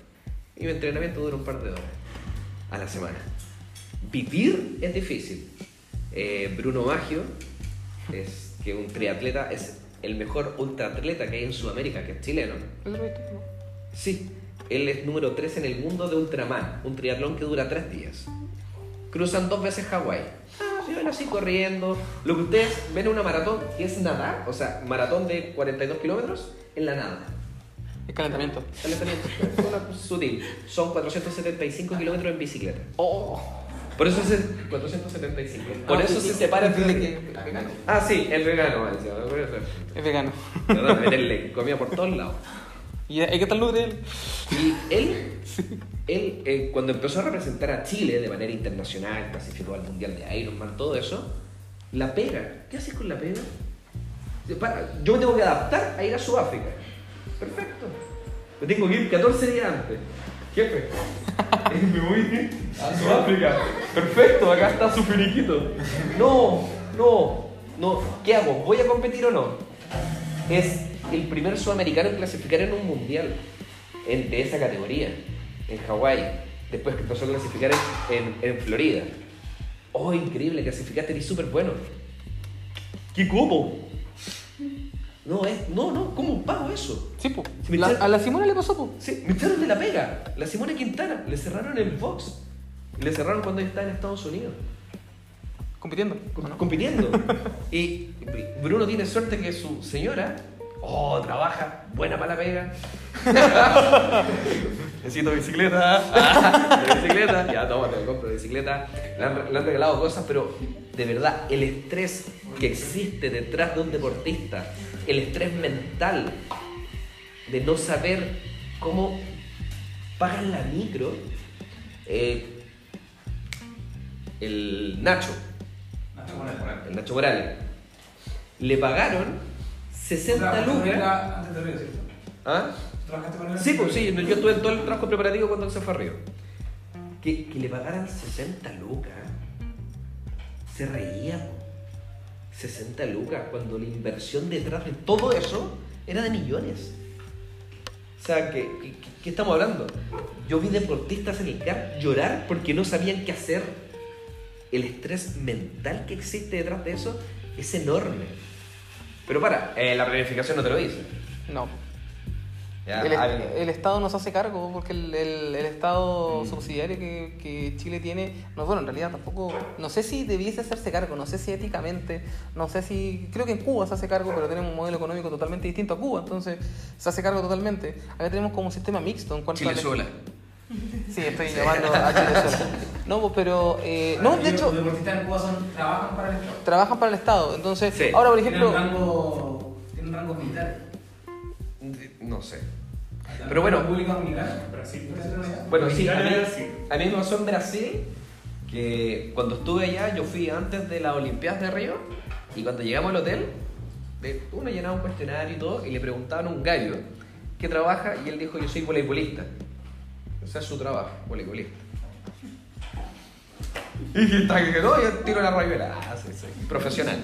Y mi entrenamiento dura un par de horas a la semana. Vivir es difícil. Eh, Bruno Maggio, es que un triatleta, es el mejor ultraatleta que hay en Sudamérica, que es chileno. Sí, él es número 3 en el mundo de Ultraman, un triatlón que dura 3 días. Cruzan dos veces Hawái. Ah, se van así corriendo. Lo que ustedes ven en una maratón, que es nadar, o sea, maratón de 42 kilómetros, en la nada. Es calentamiento. Calentamiento, es una sutil. Son 475 kilómetros en bicicleta. Oh, Por eso es el 475. Por Ah, eso y- se y- separa entre- que- vegano. Ah, sí, el vegano. por es vegano. De meterle comida por todos lados. ¿Y hay que tal luz de él? Y él, él eh, cuando empezó a representar a Chile de manera internacional, clasificó al Mundial de Ironman, todo eso, la pega. ¿Qué haces con la pega? Para, yo me tengo que adaptar a ir a Sudáfrica. Perfecto. Me tengo que ir 14 días antes. Jefe, me voy a Sudáfrica. Perfecto, acá está su finiquito. No, no, no. ¿Qué hago? ¿Voy a competir o no? Es el primer sudamericano en clasificar en un mundial en- de esa categoría, en Hawái. Después que empezó a clasificar en, en- en Florida. Oh, increíble, clasificaste, eres súper bueno. ¿Qué cómo? No, es, no, no, ¿cómo pago eso? Sí, pues. Si me La- echaron- a la Simona le pasó. Sí, me echaron de la pega. La Simona Quintana, le cerraron el box. Le cerraron cuando ella estaba en Estados Unidos. Compitiendo. ¿o no? compitiendo. y Bruno tiene suerte que su señora, oh, trabaja, buena para la pega. Necesito bicicleta. bicicleta. Ya, toma, te compro bicicleta. Le han, le han regalado cosas, pero de verdad, el estrés que existe detrás de un deportista, el estrés mental de no saber cómo pagan la micro. eh, el Nacho, Nacho Morales. el Nacho Morales, le pagaron 60 Trabajaste con él lucas. antes de Río, ¿cierto? ¿Ah? ¿Trabajaste con él? Sí, pues sí, yo estuve en todo el trabajo preparativo cuando él se fue a Río. Que, que le pagaran 60 lucas. Se reía. po. 60 lucas cuando la inversión detrás de todo eso era de millones. O sea, ¿qué, qué, qué estamos hablando? Yo vi deportistas en el CAR llorar porque no sabían qué hacer. El estrés mental que existe detrás de eso es enorme. Pero para, eh, la planificación no te lo dice. No. Ya, el, a el Estado nos hace cargo porque el, el- el Estado subsidiario que, que Chile tiene, no, bueno, en realidad tampoco, no sé si debiese hacerse cargo, no sé si éticamente, no sé si, creo que en Cuba se hace cargo, pero tenemos un modelo económico totalmente distinto a Cuba, entonces se hace cargo totalmente. Acá tenemos como un sistema mixto en cuanto al- Chilezuela. Sí, estoy llamando a Chilezuela. No, pues, pero, eh, no, de hecho, Los deportistas en Cuba son, trabajan para el Estado. trabajan para el Estado, entonces, Sí. ahora por Tienen ejemplo... un rango, tienen un rango militar. No sé. Pero bueno, República Dominicana. Brasil. Bueno, sí, a mí, a mí me pasó en Brasil que cuando estuve allá, yo fui antes de las Olimpiadas de Río y cuando llegamos al hotel, de- uno llenaba un cuestionario y todo y le preguntaban a un gallo qué trabaja y él dijo yo soy voleibolista. Ese es su trabajo, voleibolista. Y que está que no, yo tiro la rayuela. Ah, sí, profesional.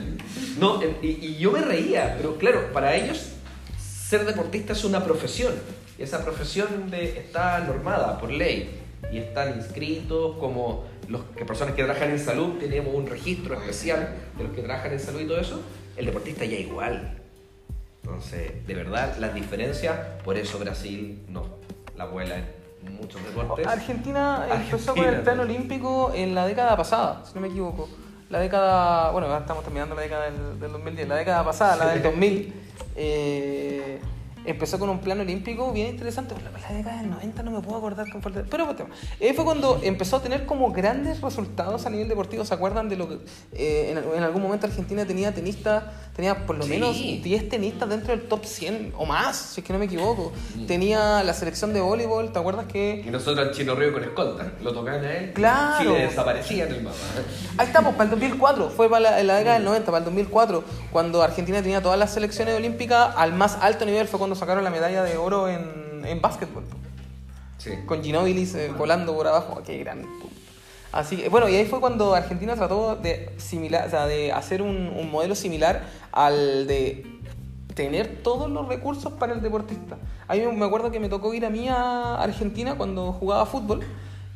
No, y, yo me reía, pero claro, para ellos ser deportista es una profesión. Y esa profesión de, está normada por ley. Y están inscritos como que personas que trabajan en salud, tenemos un registro especial de los que trabajan en salud y todo eso. El deportista ya igual. Entonces, de verdad, las diferencias, por eso Brasil no la vuela en muchos deportes. Argentina empezó con Argentina, el plan olímpico en la década pasada, si no me equivoco. La década, bueno, estamos terminando la década del, del 2010, la década pasada, la del 2000, eh, empezó con un plan olímpico bien interesante. pero La, la década del 90 no me puedo acordar con fuerte. Pero pues. Eh, fue cuando empezó a tener como grandes resultados a nivel deportivo. ¿Se acuerdan de lo que eh, en, en algún momento Argentina tenía tenistas, tenía por lo Sí. menos 10 tenistas dentro del top 100 o más, si es que no me equivoco? Tenía la selección de voleibol, ¿te acuerdas que Y nosotros al Chino Río con escolta, lo tocaban a él. Claro. Chile desaparecía en el mapa. Ahí estamos, para el 2004, fue para la, la década del 90, para el 2004, cuando Argentina tenía todas las selecciones olímpicas al más alto nivel, fue cuando sacaron la medalla de oro en, en básquetbol, Sí. con Ginóbili eh, volando por abajo, qué gran punto. Así que, bueno, y ahí fue cuando Argentina trató de, similar, o sea, de hacer un, un modelo similar al de tener todos los recursos para el deportista. Ahí me acuerdo que me tocó ir a mí a Argentina cuando jugaba fútbol.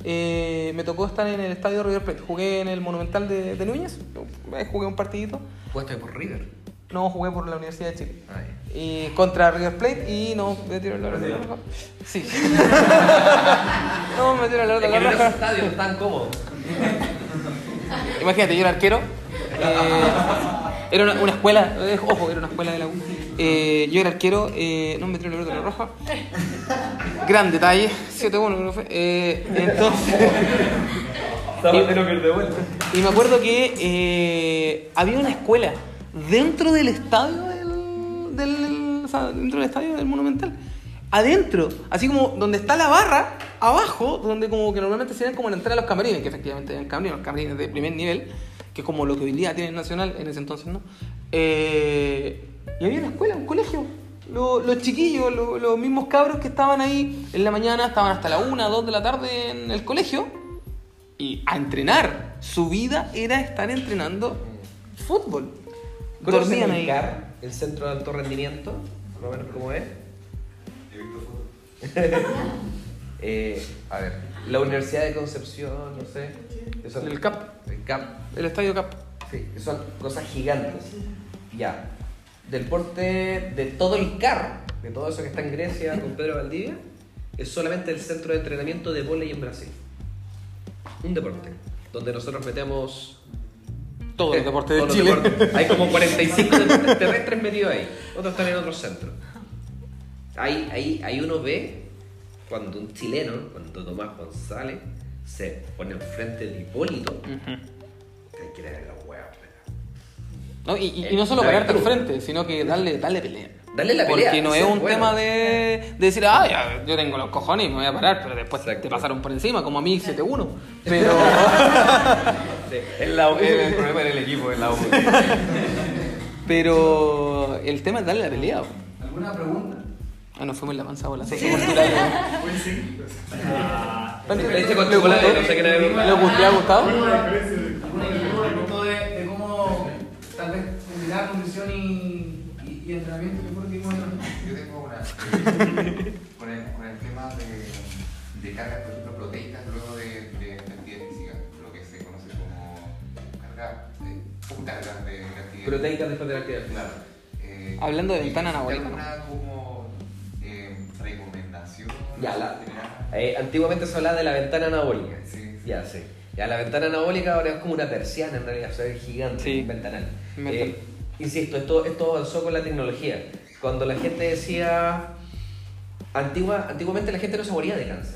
Eh, me tocó estar en el estadio River Plate. Jugué en el Monumental de, de Núñez. Jugué un partidito. Jugaste por River. No, jugué por la Universidad de Chile. Ay. Y contra River Plate y no, me tiro la verdad. Sí. no, me tiro la en verdad. esos estadios están cómodos. Imagínate, yo era arquero. eh, era una, una escuela, eh, ojo, era una escuela de la U. Eh, yo era arquero, eh, no me tiré la pelota roja. Gran detalle, 7-1 creo fue. Eh, entonces, de vuelta. y me acuerdo que eh, había una escuela dentro del estadio del, del- o sea, dentro del estadio del Monumental. Adentro, así como donde está la barra, abajo, donde como que normalmente se ven como la entrada de los camarines, que efectivamente eran camarines, camarines de primer nivel, que es como lo que hoy día tiene el Nacional, en ese entonces no. Eh, y había una escuela, un colegio. Lo- Los, chiquillos, lo- los mismos cabros que estaban ahí en la mañana, estaban hasta la 1, 2 de la tarde en el colegio y a entrenar. Su vida era estar entrenando fútbol. ¿Conocen Dormían el ahí. CAR, el Centro de Alto Rendimiento? Más o menos cómo es. Eh, a ver, la Universidad de Concepción, no sé. son- El CAP. El CAP. El estadio Cap. Sí, que son cosas gigantes. Ya. Del porte de todo el CAR, de todo eso que está en Grecia con Pedro Valdivia, es solamente el centro de entrenamiento de vóley en Brasil. Un deporte. Donde nosotros metemos. Todos eh, los deportes de Chile. deportes. Hay como 45 deportes terrestres metidos ahí. Otros están en otros centros. Ahí, ahí, ahí uno ve cuando un chileno, cuando Tomás González, se pone enfrente de Hipólito. que Hay que leer la hueá, No, y, y- y no solo pararte al frente, sino que darle, darle pelea. Darle la pelea, Porque no es un bueno. tema de, de decir, ah, ya, yo tengo los cojones y me voy a parar, pero después Exacto. te pasaron por encima, como a mí 7-1. Pero, El, la, el, problema en el equipo, en la U. pero el tema es darle la pelea. ¿Alguna pregunta? Ah, nos fuimos en la mansa bola. sociocultural. Leche con chocolate, no sé qué nada ¿Le ha gustado? ¿Alguna inquietud respecto de, cómo tal vez combinar condición y, y, y entrenamiento? Yo no. Tengo una. con, el, con el tema de, de Proteicas después de la actividad. Claro. Eh, Hablando de ¿existe ventana anabólica, alguna como eh, Ya, la- eh, antiguamente se hablaba de la ventana anabólica. Sí, sí. Ya, sí. Ya, la ventana anabólica ahora es como una persiana en realidad, o sea, es gigante, Sí. un ventanal. Un ventanal. Eh, insisto, esto, esto avanzó con la tecnología. Cuando la gente decía. Antigua, antiguamente la gente no se moría de cáncer,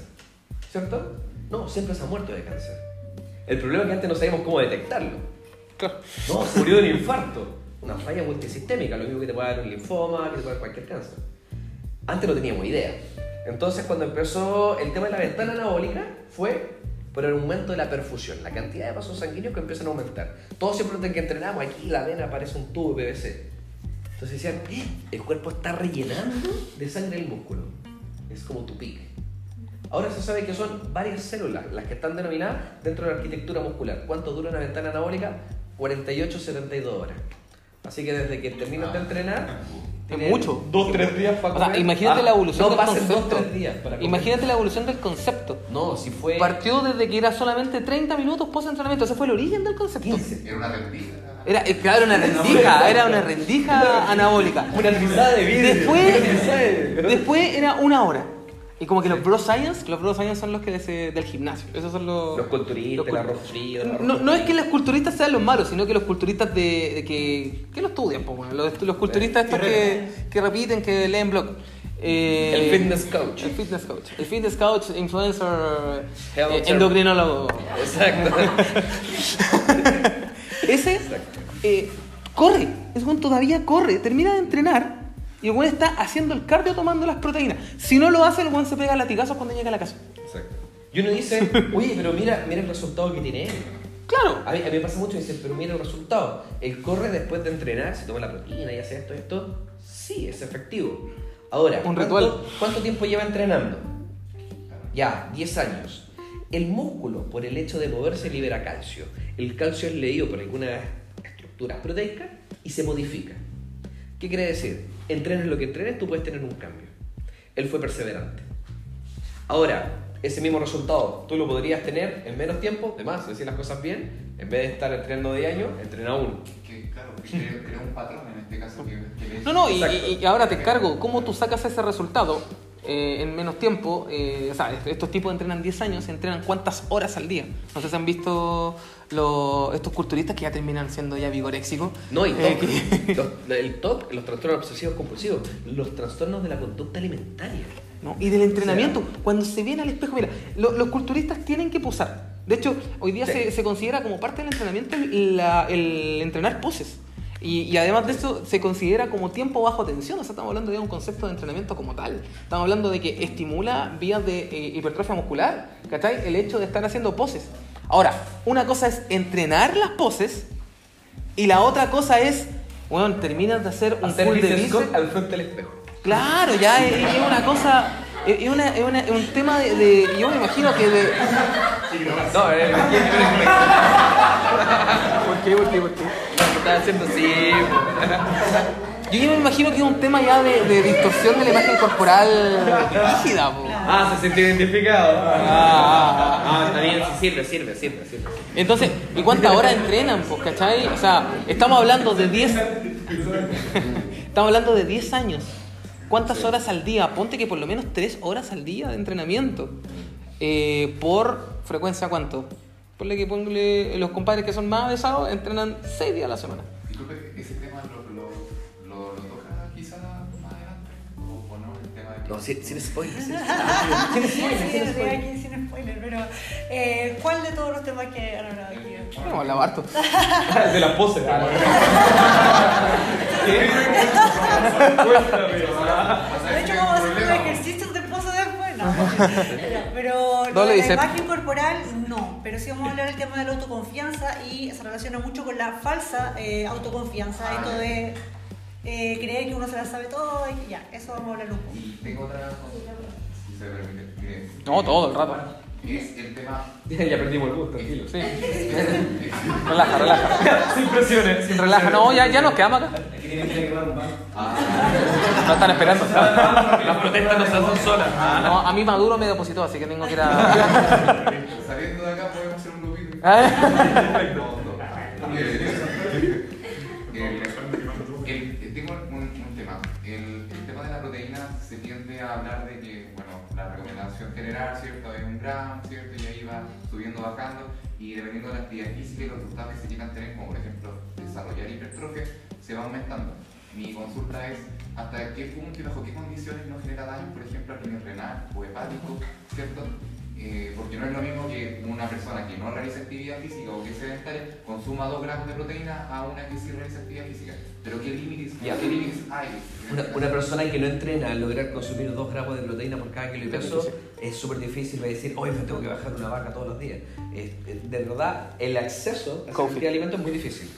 ¿cierto? No, siempre se ha muerto de cáncer. El problema es que antes no sabíamos cómo detectarlo. No, murió de un infarto. Una falla multisistémica, lo mismo que te puede dar un linfoma, que te puede dar cualquier cáncer. Antes no teníamos idea. Entonces, cuando empezó el tema de la ventana anabólica, fue por el aumento de la perfusión, la cantidad de vasos sanguíneos que empiezan a aumentar. Todos siempre que entrenamos, aquí la vena aparece un tubo de PVC. Entonces decían, "Eh, el cuerpo está rellenando de sangre el músculo. Es como tu pique. Ahora se sabe que son varias células las que están denominadas dentro de la arquitectura muscular. ¿Cuánto dura una ventana anabólica? 48-72 horas. Así que desde que terminas de entrenar, Es mucho. Dos, tres días para O sea, imagínate Ah, la evolución no del concepto. dos, tres días para comer. Imagínate la evolución del concepto. No, si fue... Partió desde que era solamente 30 minutos post entrenamiento. Ese fue el origen del concepto. Era una rendija. Era, eh, claro, una rendija, era una rendija anabólica. Una de vidrio. Después, después era una hora. Y como que los bro science, los bro science son los que de- del gimnasio. Esos son los. Los culturistas, el cul- arroz frío, el arroz No, no es que los culturistas sean los malos, sino que los culturistas de, de que, que lo estudian, pues, bueno, los, los culturistas estos que, que repiten, que leen blog. Eh, El fitness coach. El fitness coach. El fitness coach, influencer, eh, endocrinólogo. Exacto. Ese eh, corre, ese weón todavía corre, termina de entrenar y el weón está haciendo el cardio tomando las proteínas. Si no lo hace, el weón se pega latigazos cuando llega a la casa. Exacto. Y uno dice, oye, pero mira, mira el resultado que tiene él. Claro. A mí, a mí me pasa mucho, dicen, pero mira el resultado. Él corre después de entrenar, se toma la proteína y hace esto, esto. Sí, es efectivo. Ahora, Un ¿cuánto- ritual. ¿cuánto tiempo lleva entrenando? Ya, 10 años. El músculo, por el hecho de moverse, libera calcio. El calcio es leído por algunas estructuras proteicas y se modifica. ¿Qué quiere decir? Entrenes lo que entrenes, tú puedes tener un cambio. Él fue perseverante. Ahora, ese mismo resultado, tú lo podrías tener en menos tiempo, además, decir las cosas bien, en vez de estar entrenando de año, entrena uno. Que, claro, que crea, crea un patrón en este caso que, No, no, y, Exacto. y- y ahora te encargo, ¿cómo tú sacas ese resultado eh, en menos tiempo? Eh, o sea, estos tipos entrenan 10 años, entrenan cuántas horas al día. No sé si han visto los- estos culturistas que ya terminan siendo ya vigoréxicos. No, y Eh, TOC. que- Los- el TOC, los trastornos obsesivos compulsivos, los trastornos de la conducta alimentaria. ¿no? Y del entrenamiento, cuando se ven al espejo, mira, lo- los culturistas tienen que posar. De hecho, hoy día Sí. se, se considera como parte del entrenamiento el, la- el entrenar poses. Y, y además de eso, se considera como tiempo bajo tensión. O sea, estamos hablando de un concepto de entrenamiento como tal. Estamos hablando de que estimula vías de eh, hipertrofia muscular, ¿cachai? El hecho de estar haciendo poses. Ahora, una cosa es entrenar las poses y la otra cosa es, bueno, terminas de hacer un Hacer pull de bíceps al frente del espejo. Claro, ya es, es una cosa, es, es una- es una- es un tema de, de- yo me imagino que de... No, eh, ¿Por qué, por qué, por qué? estaba haciendo así. Yo ya me imagino que es un tema ya de, de distorsión de la imagen corporal rígida, po. Ah, se siente identificado. Ah, ah, está bien, sí sirve, sirve, sirve, sirve. Entonces, ¿y cuántas horas entrenan, pues, cachai? O sea, estamos hablando de 10... Estamos hablando de 10 años. ¿Cuántas horas al día? Ponte que por lo menos 3 horas al día de entrenamiento. Eh, por frecuencia, ¿cuánto? Ponle que ponle los compadres que son más avesados entrenan 6 días a la semana. Disculpe, ese tema lo, lo, lo, lo No, sin, sin spoilers. sin Sí, sí, aquí sin spoiler, pero eh, ¿cuál de todos los temas que han hablado aquí? Vamos a hablar harto. spoilers. De las poses. De hecho, vamos a hacer unos ejercicios de pozo después. No, pero de la imagen corporal, no. Pero sí vamos a hablar del tema de la autoconfianza y se relaciona mucho con la falsa eh, autoconfianza. Esto de eh, creer que uno se la sabe todo y que ya, eso vamos a hablar un poco. Y tengo otra consulta, si se permite. que- No, todo el rato. Es el tema. Ya perdimos el gusto, tranquilo. Sí. Relaja, relaja. Sin presiones, sin Relaja. No, ya, ya nos quedamos acá. Ah, No están esperando. Las protestas no se hacen solas. No, a mí Maduro me depositó, así que tengo que ir a... Saliendo de acá podemos hacer un grupito. Ah. Bajando, y dependiendo de la actividad física y los resultados que se quieran tener, como por ejemplo desarrollar hipertrofia, se va aumentando. Mi consulta es hasta qué punto y bajo qué condiciones no genera daño, por ejemplo, al renal o hepático, ¿cierto? Eh, porque no es lo mismo que una persona que no realiza actividad física o que es sedentaria consuma 2 gramos de proteína a una que sí realiza actividad física. Pero ¿qué límites, Ya. ¿qué límites hay? Una, una persona que no entrena al lograr consumir 2 gramos de proteína por cada kilo de peso es súper difícil va a decir, hoy me tengo que bajar una vaca todos los días. Es- es- de verdad, el acceso a de alimentos es muy difícil.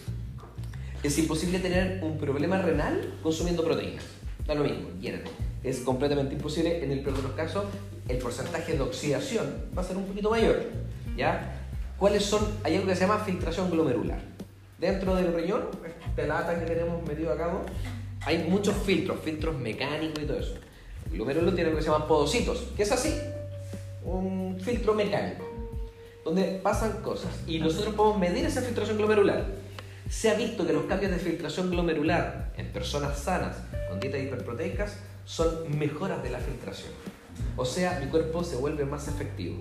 Es imposible tener un problema renal consumiendo proteínas. Da lo mismo, llénate. Es completamente imposible. En el peor de los casos, el porcentaje de oxidación va a ser un poquito mayor. ¿Ya? ¿Cuáles son? Hay algo que se llama filtración glomerular. Dentro del riñón, esta lata que tenemos metido a cabo, hay muchos filtros, filtros mecánicos y todo eso. El glomérulo tiene algo que se llaman podocitos, que es así, un filtro mecánico, donde pasan cosas. Y nosotros podemos medir esa filtración glomerular. Se ha visto que los cambios de filtración glomerular en personas sanas con dietas hiperproteicas son mejoras de la filtración. O sea, mi cuerpo se vuelve más efectivo.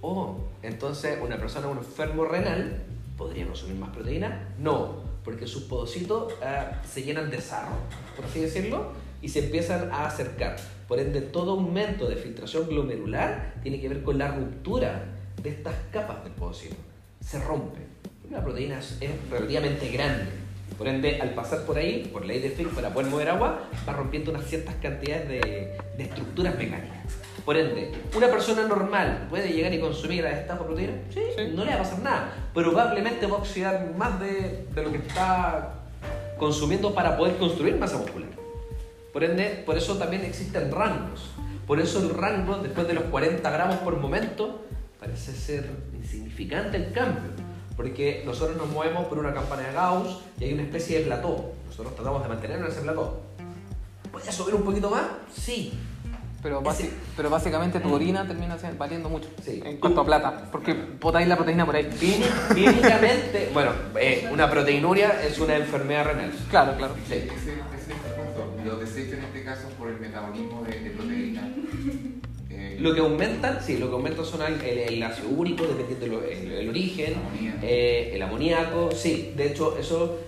O entonces una persona, un enfermo renal, ¿podría consumir más proteína? No, porque sus podocitos ah, se llenan de sarro, por así decirlo, y se empiezan a acercar. Por ende, todo aumento de filtración glomerular tiene que ver con la ruptura de estas capas del podocito. Se rompe. La proteína es, relativamente grande. Por ende, al pasar por ahí, por ley de Fick, para poder mover agua, va rompiendo unas ciertas cantidades de, de estructuras mecánicas. Por ende, una persona normal puede llegar y consumir a esta proteína, sí, no le va a pasar nada. Probablemente va a oxidar más de, de lo que está consumiendo para poder construir masa muscular. Por ende, por eso también existen rangos. Por eso el rango, después de los 40 gramos por momento, parece ser insignificante el cambio. Porque nosotros nos movemos por una campana de Gauss y hay una especie de plató. Nosotros tratamos de mantenernos en ese plató. ¿Podría subir un poquito más? Sí. Pero, Ese- pero básicamente tu orina termina valiendo mucho Sí. en cuanto a plata. Porque botáis la proteína por ahí. Clíni- Clínicamente, bueno, eh, una proteinuria es una enfermedad renal. Claro, claro. Sí. Ese, ese es el punto. Los desechos en este caso por el metabolismo de, de proteína. Eh, Lo que aumentan, sí, lo que aumentan son el, el- ácido úrico, dependiendo del origen, Amoníaco. eh, el amoníaco, sí, de hecho eso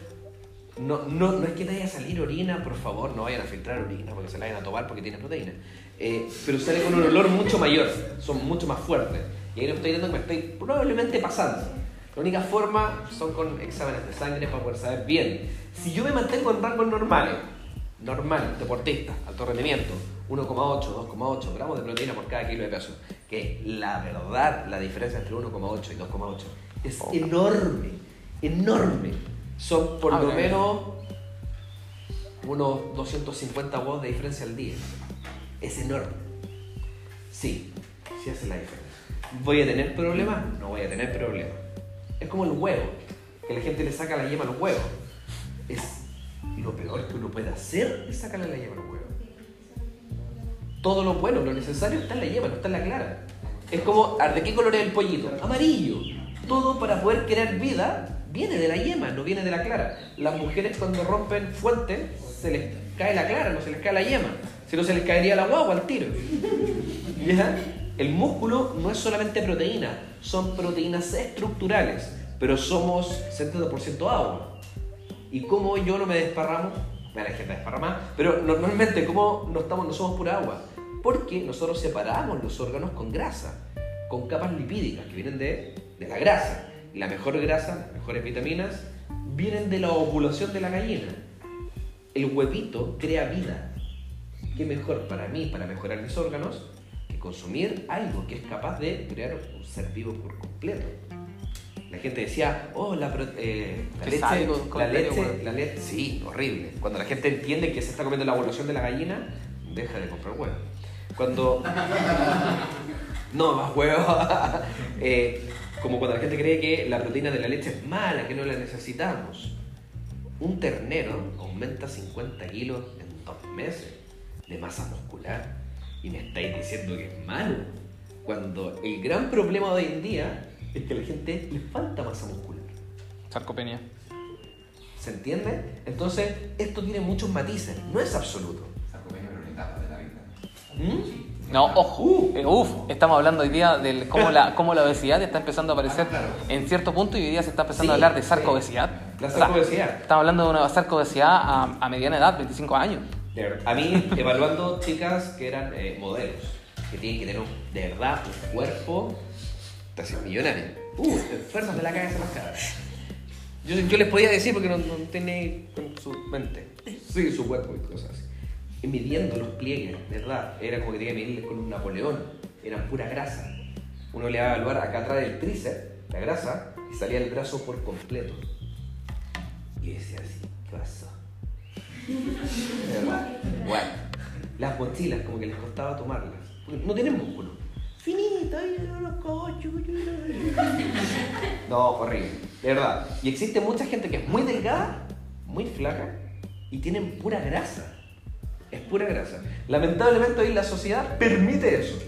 no, no, no es que te vaya a salir orina, por favor, no vayan a filtrar orina porque se la vayan a tomar porque tiene proteína, Eh, pero sale con un olor mucho mayor, son mucho más fuertes, y ahí lo estoy viendo que me estoy probablemente pasando. La única forma son con exámenes de sangre para poder saber bien. Si yo me mantengo en rangos normales, normal, deportista, alto rendimiento, 1,8, 2,8 gramos de proteína por cada kilo de peso, que la verdad, la diferencia entre 1,8 y 2,8 es enorme, enorme. Son por Ah, lo menos unos 250 watts de diferencia al día. Es enorme. Sí, sí hace la diferencia. ¿Voy a tener problemas? No voy a tener problemas. Es como el huevo, que la gente le saca la yema a los huevos. Es lo peor que uno puede hacer es sacarle la yema a los huevos. Todo lo bueno, lo necesario está en la yema, no está en la clara. Es como, ¿de qué color es el pollito? Amarillo. Todo para poder crear vida viene de la yema, no viene de la clara. Las mujeres cuando rompen fuente se les cae la clara, no se les cae la yema. Si no se les caería la guagua al tiro. ¿Ya? El músculo no es solamente proteína, son proteínas estructurales, pero somos 70% agua. ¿Y cómo yo no me desparramo? Bueno, hay gente desparramada, pero normalmente, ¿cómo no, estamos, no somos pura agua? Porque nosotros separamos los órganos con grasa, con capas lipídicas que vienen de, de la grasa. Y la mejor grasa, las mejores vitaminas, vienen de la ovulación de la gallina. El huevito crea vida. ¿Qué mejor para mí, para mejorar mis órganos, que consumir algo que es capaz de crear un ser vivo por completo? La gente decía, oh, la, eh, la leche, la leche, la leche, sí, horrible. Cuando la gente entiende que se está comiendo la evolución de la gallina, deja de comprar huevo. Cuando... No, más huevo. Eh, como cuando la gente cree que la proteína de la leche es mala, que no la necesitamos. Un ternero aumenta 50 kilos en dos meses de masa muscular y me estáis diciendo que es malo. Cuando el gran problema de hoy en día es que a la gente le falta masa muscular. Sarcopenia. ¿Se entiende? Entonces, esto tiene muchos matices, no es absoluto. ¿Mm? No, ojo, eh, uf, estamos hablando hoy día de cómo la, cómo la obesidad está empezando a aparecer en cierto punto y hoy día se está empezando a Sí, hablar de sí. sarcoobesidad. La O sea, sarcoobesidad. Estamos hablando de una sarcoobesidad a, a mediana edad, 25 años. A mí, evaluando chicas que eran eh, modelos, que tienen que tener un- de verdad un cuerpo casi millonario. Uh, enfermas de la cabeza más cara. Yo, yo les podía decir porque no, no tiene su mente. Sí, su cuerpo y cosas así. Y midiendo los pliegues, verdad, era como que tenía que medirles con un Napoleón. Eran pura grasa. Uno le va a evaluar acá atrás del tríceps, la grasa, y salía el brazo por completo. Y decía así, ¿qué pasó? Verdad. Bueno, las mochilas como que les costaba tomarlas. No tienen músculo. Finita, y los cochos. No, horrible. De verdad. Y existe mucha gente que es muy delgada, muy flaca, y tienen pura grasa. Es pura grasa. Lamentablemente hoy la sociedad permite eso.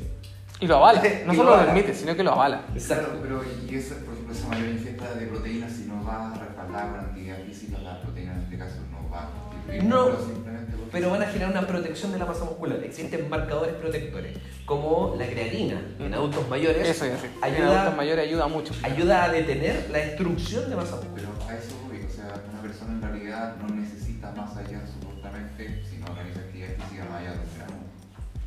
Y lo avala. No Y solo lo permite, sino que lo avala. Claro, pero y esa, por ejemplo, esa mayor ingesta de proteínas, si no va a respaldar con actividad física, las proteínas en este caso no va a constituir No. músculo simplemente porque- Pero van a generar una protección de la masa muscular. Existen marcadores protectores, como la creatina en adultos mayores. Eso ya sí. En Ayuda, adultos mayores ayuda mucho. ayuda a detener la destrucción de masa muscular. Pero a eso voy, o sea, una persona en realidad no necesita más allá, supuestamente, si no realiza actividad de gramo,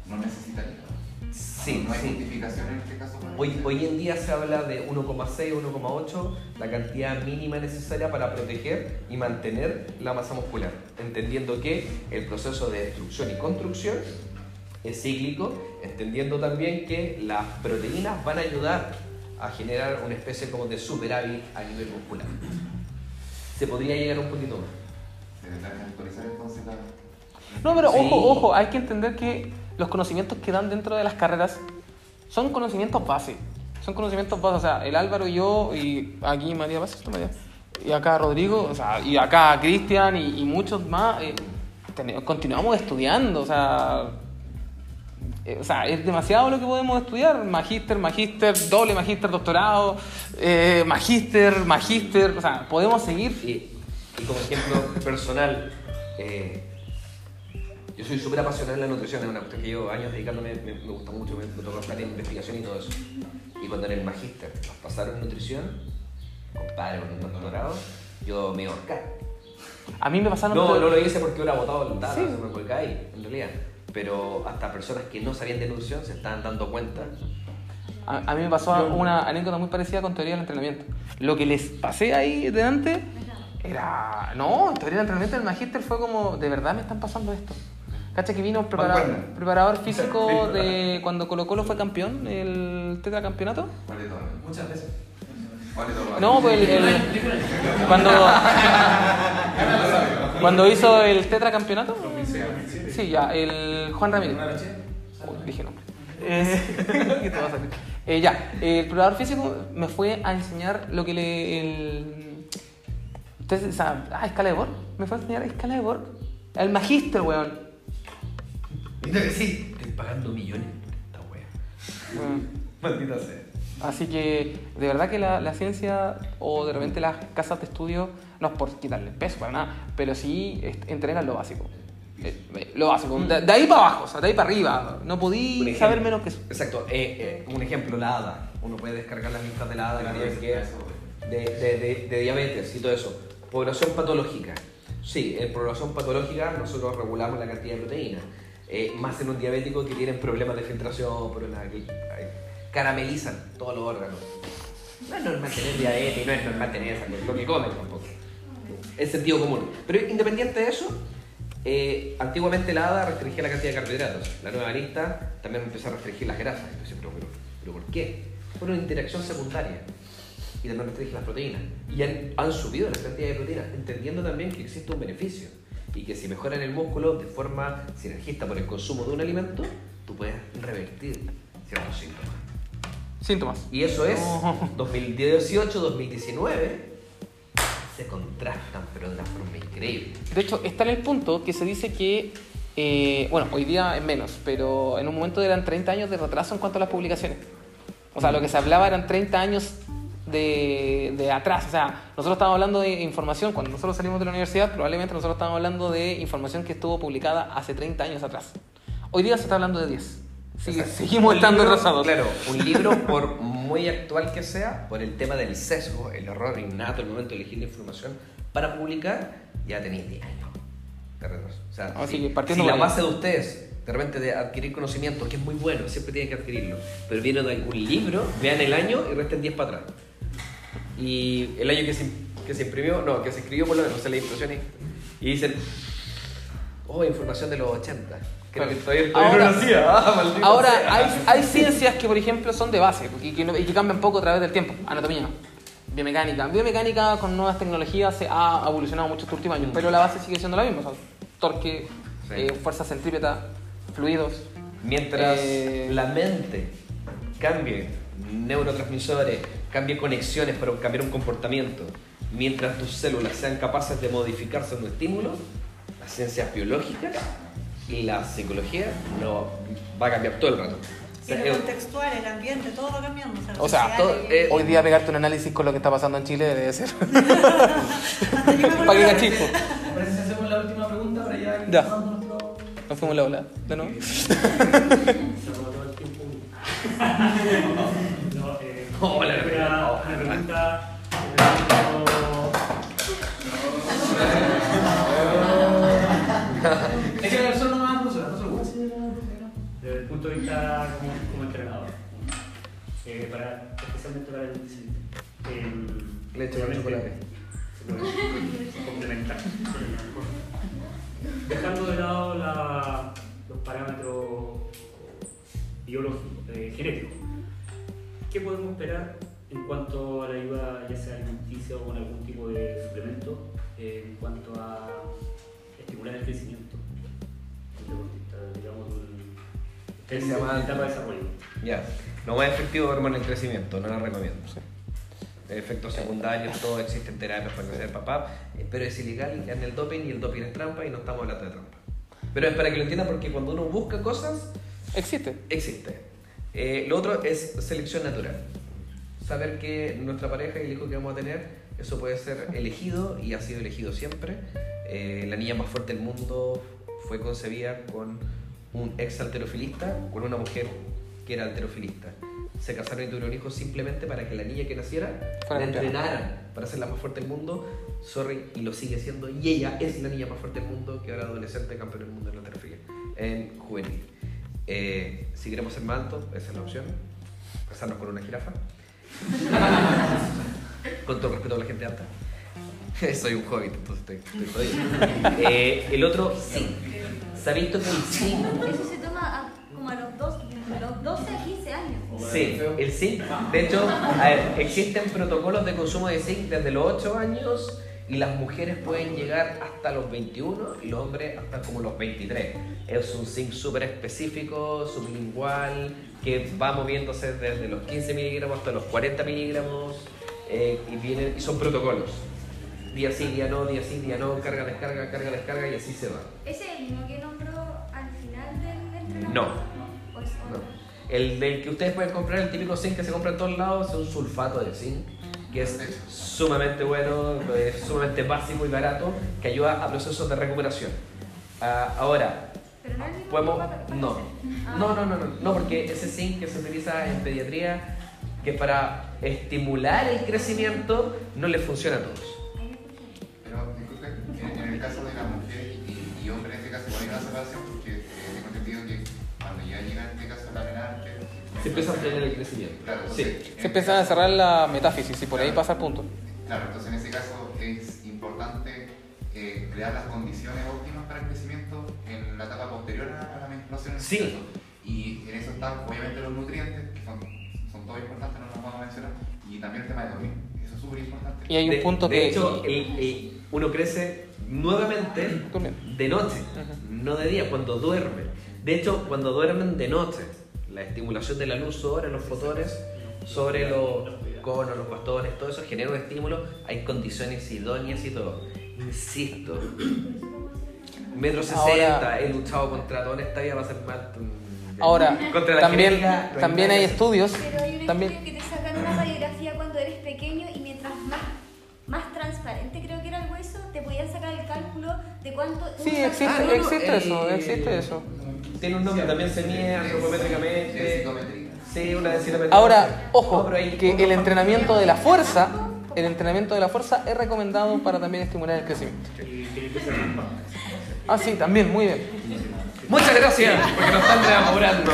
no necesitaría. Sí, no hay sí. justificación en este caso. para Hoy, hoy en día se habla de 1,6 o 1,8, la cantidad mínima necesaria para proteger y mantener la masa muscular, entendiendo que el proceso de destrucción y construcción es cíclico, entendiendo también que las proteínas van a ayudar a generar una especie como de superávit a nivel muscular. Se podría llegar un poquito más. Se actualizar entonces la... No, pero Sí. ojo, ojo, hay que entender que los conocimientos que dan dentro de las carreras son conocimientos base. Son conocimientos base. O sea, el Álvaro y yo, y aquí María Paz, María, y acá Rodrigo, o sea, y acá Cristian y, y muchos más, eh, continuamos estudiando. O sea, eh, o sea, es demasiado lo que podemos estudiar. Magíster, magíster, doble magíster, doctorado, eh, magíster, magíster. O sea, podemos seguir. Y, y como ejemplo personal, eh, yo soy súper apasionado en la nutrición, es una cuestión que llevo años dedicándome, me, me gusta mucho, me, me tocó estar en investigación y todo eso. Y cuando en el magíster nos pasaron nutrición, compadre, con un doctorado, yo me iba a mí me pasaron. No, no lo hice porque hubiera botado el dato, Sí. se me colgaba ahí, en realidad. Pero hasta personas que no sabían de nutrición se estaban dando cuenta. A, a mí me pasó una anécdota muy parecida con teoría del entrenamiento. Lo que les pasé ahí delante era. No, en teoría del entrenamiento del magíster fue como, de verdad me están pasando esto. ¿Cacha que vino un preparador, Mancuerna. preparador físico de cuando Colo Colo fue campeón, el tetracampeonato? Vale todo. Muchas veces. No, pues el, el- cuando cuando hizo el tetracampeonato. Sí, ya, el Juan Ramírez. Uy, dije nombre. Eh, ¿qué te va a salir? Eh, ya, el preparador físico me fue a enseñar lo que le. El, ustedes saben, ah, escala de Borg. Me fue a enseñar escala de Borg. El magíster, weón. Sí, estoy pagando millones por esta wea. Mm. Maldita sea. Así que de verdad que la, la ciencia o de repente las casas de estudio, no es por quitarle peso para nada, pero sí entregan lo básico. Eh, eh, lo básico. De, de ahí para abajo, o sea, de ahí para arriba. No podí saber menos que eso. Exacto, eh, eh, un ejemplo, la ADA. Uno puede descargar las listas de la ADA Claro, que que eso, de, de, de, de diabetes y todo eso. Población patológica. Sí, en población patológica nosotros regulamos la cantidad de proteína. Eh, más en un diabético que tienen problemas de filtración, problemas que caramelizan todos los órganos. No es normal tener diabetes, no es normal tener esa lo que comen tampoco. Es sentido común. Pero independiente de eso, eh, antiguamente la ADA restringía la cantidad de carbohidratos. La nueva lista también empezó a restringir las grasas. Entonces, pero, pero, pero ¿por qué? Por una interacción secundaria. Y también restringe las proteínas. Y han, han subido la cantidad de proteínas, entendiendo también que existe un beneficio. Y que si mejoran el músculo de forma sinergista por el consumo de un alimento, tú puedes revertir ciertos síntomas. Síntomas. Y eso es No. 2018-2019. Se contrastan, pero de una forma increíble. De hecho, está en el punto que se dice que, eh, bueno, hoy día es menos, pero en un momento eran 30 años de retraso en cuanto a las publicaciones. O sea, lo que se hablaba eran 30 años de, de atrás. O sea, nosotros estábamos hablando de información, cuando nosotros salimos de la universidad, probablemente nosotros estábamos hablando de información que estuvo publicada hace 30 años atrás. Hoy día se está hablando de 10. Sí, seguimos estando atrasados. Claro, un libro, por muy actual que sea, por el tema del sesgo, el error innato, el momento de elegir la información para publicar, ya tenéis 10 años. O sea, si, si la base de ustedes, de repente de adquirir conocimiento, que es muy bueno, siempre tienen que adquirirlo, pero viene de algún libro, vean el año y resten 10 para atrás. Y el año que se, que se imprimió, no, que se escribió por lo menos, se la impresión y, dicen, oh, información de los 80. Creo que todavía, todavía Ahora- no nacía. Ah, Ahora, sea. hay, hay ciencias que, por ejemplo, son de base y que, no- y que cambian poco a través del tiempo. Anatomía, biomecánica. Biomecánica con nuevas tecnologías se ha evolucionado mucho estos últimos años, pero la base sigue siendo la misma. o sea, torque, Sí. eh, fuerza centrípeta, fluidos. Mientras Eh, la mente cambie neurotransmisores, cambie conexiones para cambiar un comportamiento, mientras tus células sean capaces de modificarse en un estímulo, las ciencias biológicas y la psicología no va a cambiar todo el rato. O Y lo contextual, el ambiente, todo va cambiando. O sea, O sea, todo- eh, Hoy día pegarte un análisis con lo que está pasando en Chile debe ser. ¿Para qué de- cachispo? Parece que hacemos la última pregunta para ya Ya. nuestro. Nos fuimos la ola. ¿De nuevo? Se el tiempo. No, hola. una pregunta. Es que el sol no me va a profesora, profesor. Desde el punto de vista como, como entrenador, eh, para, especialmente para el diseño. Eh, Leche con chocolate. se puede complementar. Dejando de lado la- los parámetros biológicos, eh, genéticos, ¿qué podemos esperar en cuanto a la ayuda, ya sea alimenticia o con algún tipo de suplemento, eh, en cuanto a estimular el crecimiento del deportista, digamos, un- ¿Qué se en llama? etapa de desarrollo? Ya, lo más efectivo hormona el crecimiento, no la recomiendo. Efectos secundarios, todo existen terapias para crecer papá, eh, pero es ilegal en el doping y el doping es trampa y no estamos hablando de trampa. Pero es para que lo entiendan porque cuando uno busca cosas, Existe. existe. Eh, lo otro es selección natural. Saber que nuestra pareja y el hijo que vamos a tener, eso puede ser elegido y ha sido elegido siempre. Eh, la niña más fuerte del mundo fue concebida con un ex alterofilista, con una mujer que era alterofilista. Se casaron y tuvieron hijos simplemente para que la niña que naciera la campeona. entrenaran para ser la más fuerte del mundo. Sorry, y lo sigue siendo. Y ella es la niña más fuerte del mundo, que ahora adolescente campeón del mundo en la alterofilia, en juvenil. Eh, si queremos ser más altos, esa es la opción. Casarnos con una jirafa. con todo respeto a la gente alta. Soy un hobbit, entonces estoy, estoy jodido. Eh, el otro, zinc. ¿Se ha visto que el zinc Eso se toma a- como a los, dos, de los 12 a 15 años. Sí, el zinc. De hecho, a ver, existen protocolos de consumo de zinc desde los 8 años y las mujeres pueden llegar hasta los 21 y los hombres hasta como los 23. Es un zinc súper específico, sublingual, que va moviéndose desde los 15 miligramos hasta los 40 miligramos eh, y, vienen, y son protocolos. Día sí, día no, día sí, día no, carga, descarga, carga, descarga y así se va. ¿Ese es el mismo que nombró al final del entrenamiento? No. El del que ustedes pueden comprar, el típico zinc que se compra en todos lados, es un sulfato de zinc, que es sumamente bueno, es sumamente básico y barato, que ayuda a procesos de recuperación. Ah, ahora, Pero no podemos... No. Ah. no, no, no, no, no, porque ese zinc que se utiliza en pediatría, que para estimular el crecimiento, no le funciona a todos. Pero, disculpe, en, en el caso de la mujer Se empieza a frenar el crecimiento. Claro, Sí. entonces, Se empieza a cerrar la metáfisis y por ahí pasa el punto. Claro, entonces en ese caso es importante eh, crear las condiciones óptimas para el crecimiento en la etapa posterior a la menstruación. en este Sí. caso. Y en eso están obviamente los nutrientes, que son, son todos importantes, no los vamos a mencionar, y también el tema de dormir, eso es súper importante. Y hay un de, punto de que. hecho, el- el- uno crece nuevamente de noche, no de día, cuando duermen. De hecho, cuando duermen de noche, la estimulación de la luz sobre los fotones, sobre los conos, los bastones, todo eso genera un estímulo. Hay condiciones idóneas y todo. Insisto, metro sesenta, Ahora- he luchado contra toda esta vida, va a ser mal. Ahora, Contra la también, no hay también hay estudios. Pero hay un También, estudio que te sacan una radiografía cuando eres pequeño y mientras más, más transparente creo que era el hueso, te podían sacar el cálculo de cuánto. Sí, usa- existe, Ah, no, no, existe el- eso, existe eso. Tiene un nombre, también se mide antropométricamente. Sí, una densitometría. Ahora, ojo, que el entrenamiento de la fuerza, el entrenamiento de la fuerza es recomendado para también estimular el crecimiento. Ah, sí, también, muy bien. Muchas gracias, porque nos están reamorando.